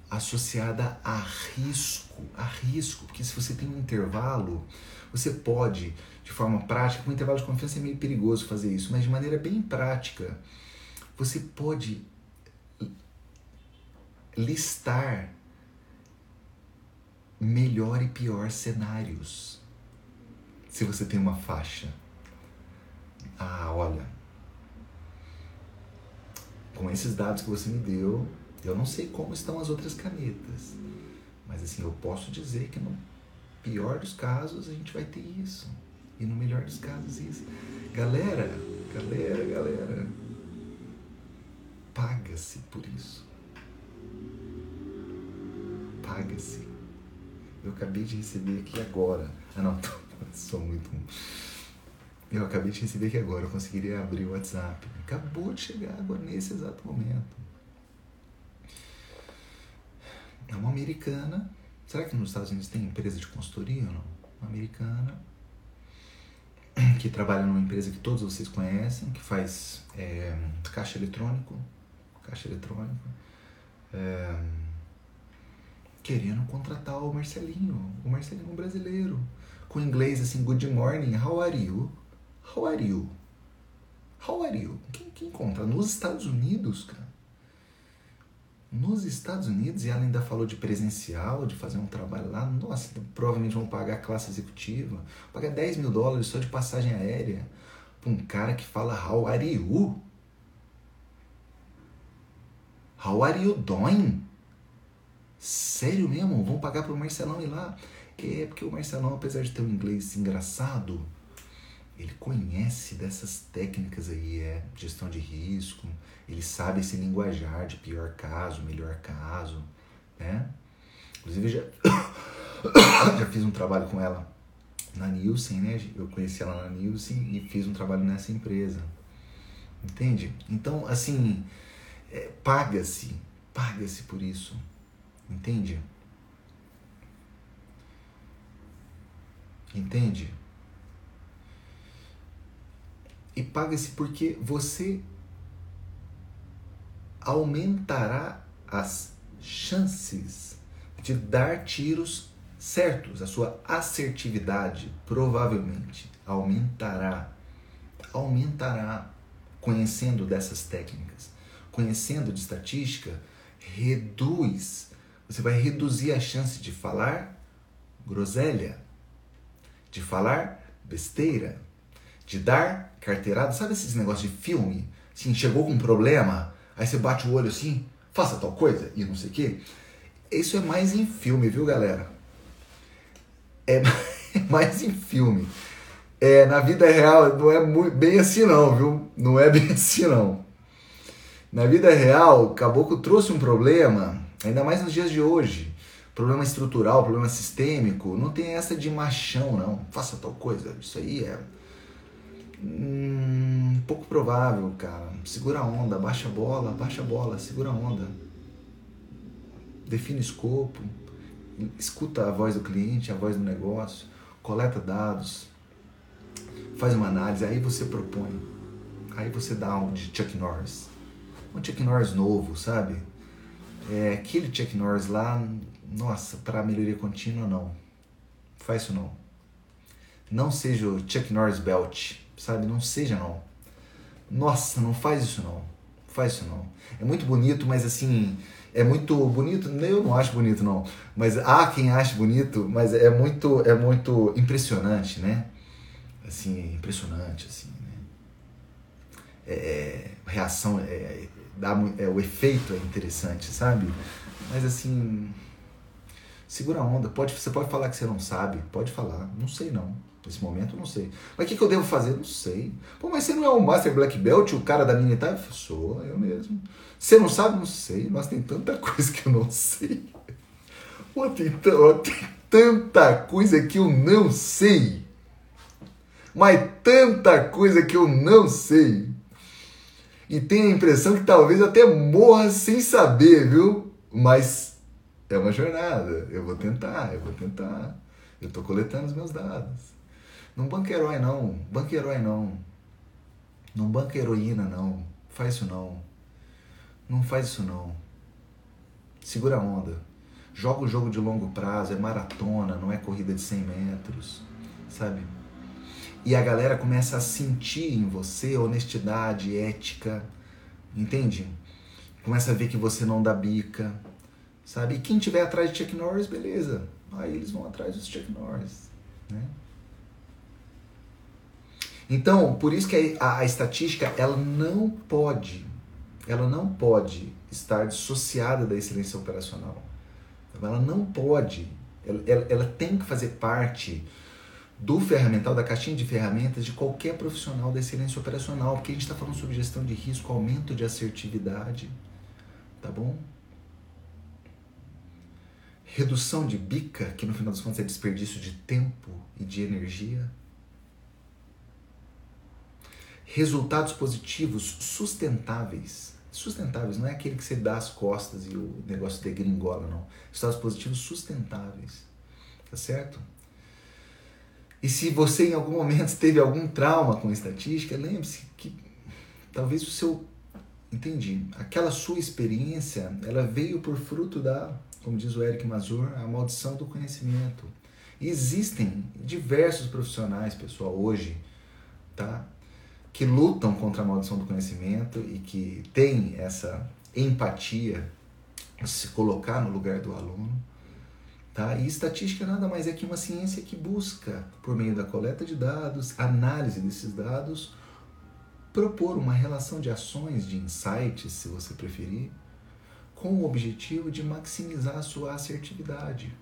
associada a risco, a risco, porque se você tem um intervalo, você pode, de forma prática, com intervalo de confiança é meio perigoso fazer isso, mas de maneira bem prática, você pode listar melhor e pior cenários. Se você tem uma faixa. Ah, olha, com esses dados que você me deu, eu não sei como estão as outras canetas, mas assim, eu posso dizer que no pior dos casos a gente vai ter isso, e no melhor dos casos isso. Galera, galera, galera, paga-se por isso. Paga-se. Eu acabei de receber aqui agora. Ah, não, sou muito. Eu acabei de receber aqui agora. Eu conseguiria abrir o WhatsApp. Acabou de chegar agora nesse exato momento. É uma americana. Será que nos Estados Unidos tem empresa de consultoria ou não? Uma americana que trabalha numa empresa que todos vocês conhecem, que faz é, caixa eletrônico, caixa eletrônico, é, querendo contratar o Marcelinho, o Marcelinho brasileiro, com inglês assim, good morning, how are you? How are you? How are you? Quem, quem encontra? Nos Estados Unidos, cara. Nos Estados Unidos, e ela ainda falou de presencial, de fazer um trabalho lá. Nossa, provavelmente vão pagar classe executiva. Pagar 10 mil dólares só de passagem aérea para um cara que fala How are you? How are you doing? Sério mesmo? Vão pagar pro Marcelão ir lá? É porque o Marcelão, apesar de ter um inglês engraçado, ele conhece dessas técnicas aí, é gestão de risco, ele sabe esse linguajar de pior caso, melhor caso, né? Inclusive já, já fiz um trabalho com ela na Nielsen, né? Eu conheci ela na Nielsen e fiz um trabalho nessa empresa. Entende? Então, assim, é, paga-se, paga-se por isso. Entende? Entende? E paga-se porque você aumentará as chances de dar tiros certos. A sua assertividade provavelmente aumentará. Aumentará conhecendo dessas técnicas. Conhecendo de estatística, reduz. Você vai reduzir a chance de falar groselha, de falar besteira, de dar carteirada. Sabe esses negócios de filme? Assim, chegou com um problema, aí você bate o olho assim, faça tal coisa e não sei o quê. Isso é mais em filme, viu, galera? É mais em filme. É, na vida real não é muito, bem assim não, viu? Não é bem assim não. Na vida real, o caboclo trouxe um problema, ainda mais nos dias de hoje. Problema estrutural, problema sistêmico, não tem essa de machão, não. Faça tal coisa. Isso aí é Hum, pouco provável, cara. Segura a onda, baixa a bola, baixa a bola, segura a onda. Define escopo, escuta a voz do cliente, a voz do negócio, coleta dados, faz uma análise, aí você propõe. Aí você dá um de Chuck Norris. Um Chuck Norris novo, sabe? É, aquele Chuck Norris lá, nossa, para melhoria contínua, não. Faz isso não. Não seja o Chuck Norris Belt sabe? Não seja não. Nossa, não faz isso não. Faz isso não. É muito bonito, mas assim, é muito bonito. Eu não acho bonito não, mas há quem ache bonito, mas é muito, é muito impressionante, né? Assim, impressionante assim. Né? É, é reação, é, dá, é, o efeito é interessante, sabe? Mas assim, segura a onda. Pode, você pode falar que você não sabe, pode falar. Não sei não. Nesse momento, não sei. Mas o que, que eu devo fazer? Não sei. Pô, mas você não é um Master Black Belt, o cara da minha etapa? Sou, eu mesmo. Você não sabe? Não sei. Mas tem tanta coisa que eu não sei. Pô, tem, tem tanta coisa que eu não sei. Mas tanta coisa que eu não sei. E tenho a impressão que talvez até morra sem saber, viu? Mas é uma jornada. Eu vou tentar, eu vou tentar. Eu estou coletando os meus dados. Não banca herói não, banca herói não. Não banca heroína não. Faz isso não. Não faz isso não. Segura a onda. Joga o jogo de longo prazo, é maratona, não é corrida de 100 metros, sabe? E a galera começa a sentir em você honestidade, ética, entende? Começa a ver que você não dá bica, sabe? E quem tiver atrás de Chuck Norris, beleza. Aí eles vão atrás dos Chuck Norris, né? Então, por isso que a, a, estatística ela não pode, ela não pode estar dissociada da excelência operacional. Ela não pode, ela, ela, ela tem que fazer parte do ferramental, da caixinha de ferramentas de qualquer profissional da excelência operacional, porque a gente está falando sobre gestão de risco, aumento de assertividade, tá bom? Redução de bica, que no final das contas é desperdício de tempo e de energia resultados positivos sustentáveis. Sustentáveis não é aquele que você dá as costas e o negócio degringola, não. Resultados positivos sustentáveis. Tá certo? E se você em algum momento teve algum trauma com estatística, lembre-se que talvez o seu. Entendi. Aquela sua experiência, ela veio por fruto da, como diz o Eric Mazur, a maldição do conhecimento. E existem diversos profissionais, pessoal, hoje, tá? que lutam contra a maldição do conhecimento e que têm essa empatia, se colocar no lugar do aluno. Tá? E estatística nada mais é que uma ciência que busca, por meio da coleta de dados, análise desses dados, propor uma relação de ações, de insights, se você preferir, com o objetivo de maximizar a sua assertividade.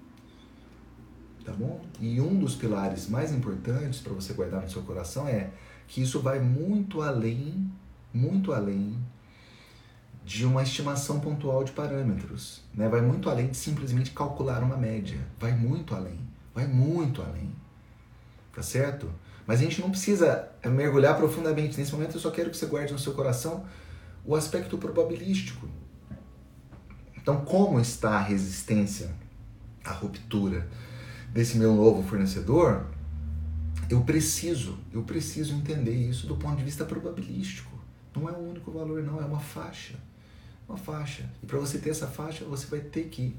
Tá bom? E um dos pilares mais importantes para você guardar no seu coração é que isso vai muito além, muito além de uma estimação pontual de parâmetros, né? Vai muito além de simplesmente calcular uma média, vai muito além, vai muito além. Tá certo? Mas a gente não precisa mergulhar profundamente nesse momento, eu só quero que você guarde no seu coração o aspecto probabilístico. Então, como está a resistência à ruptura desse meu novo fornecedor? eu preciso, eu preciso entender isso do ponto de vista probabilístico. Não é o único valor, não, é uma faixa. Uma faixa. E para você ter essa faixa, você vai ter que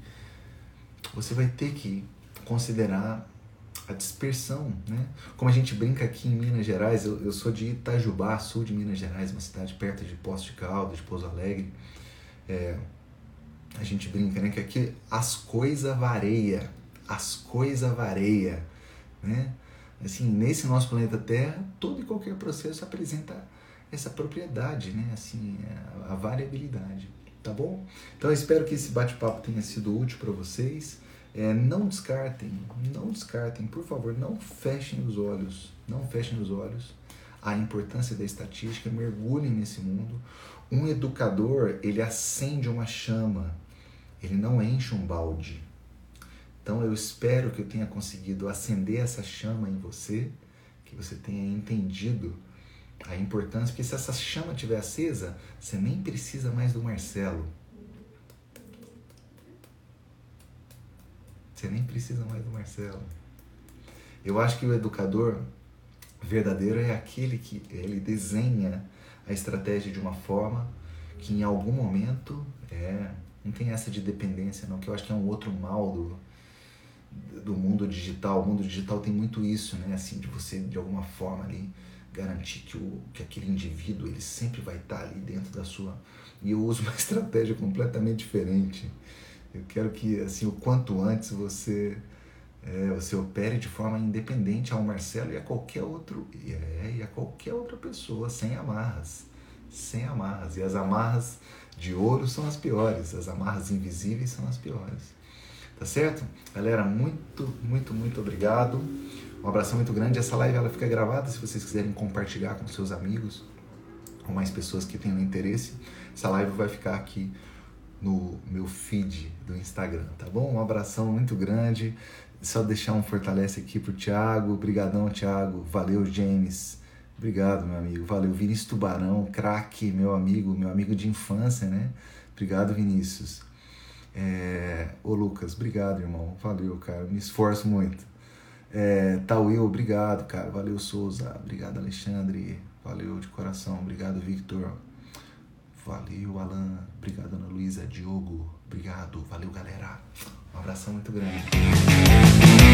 você vai ter que considerar a dispersão, né? Como a gente brinca aqui em Minas Gerais, eu, eu sou de Itajubá, sul de Minas Gerais, uma cidade perto de Poço de Caldas, de Pouso Alegre. É, a gente brinca, né? Que aqui as coisas vareia, as coisas vareia, né? Assim, nesse nosso planeta Terra, todo e qualquer processo apresenta essa propriedade, né? Assim, a, variabilidade, tá bom? Então espero que esse bate-papo tenha sido útil para vocês. É, não descartem, não descartem, por favor, não fechem os olhos, não fechem os olhos a importância da estatística, mergulhem nesse mundo. Um educador, ele acende uma chama, ele não enche um balde. Então eu espero que eu tenha conseguido acender essa chama em você, que você tenha entendido a importância, porque se essa chama estiver acesa, você nem precisa mais do Marcelo. Você nem precisa mais do Marcelo. Eu acho que o educador verdadeiro é aquele que ele desenha a estratégia de uma forma que em algum momento é não tem essa de dependência não que eu acho que é um outro mal do, do mundo digital. O mundo digital tem muito isso, né? Assim, de você, de alguma forma, ali, garantir que, o, que aquele indivíduo ele sempre vai estar ali dentro da sua. E eu uso uma estratégia completamente diferente. Eu quero que, assim, o quanto antes você é, você opere de forma independente ao Marcelo e a qualquer outro é, e a qualquer outra pessoa, sem amarras. Sem amarras. E as amarras de ouro são as piores, as amarras invisíveis são as piores. Tá certo? Galera, muito, muito, muito obrigado. Um abração muito grande. Essa live ela fica gravada se vocês quiserem compartilhar com seus amigos ou mais pessoas que tenham interesse. Essa live vai ficar aqui no meu feed do Instagram, tá bom? Um abração muito grande. Só deixar um fortalece aqui pro Thiago. Obrigadão, Thiago. Valeu, James. Obrigado, meu amigo. Valeu, Vinícius Tubarão, craque, meu amigo, meu amigo de infância, né? Obrigado, Vinícius. É... Ô, Lucas, obrigado, irmão. Valeu, cara. Me esforço muito. É... Tauil, obrigado, cara. Valeu, Souza. Obrigado, Alexandre. Valeu de coração. Obrigado, Victor. Valeu, Alan. Obrigado, Ana Luísa. Diogo. Obrigado. Valeu, galera. Um abração muito grande.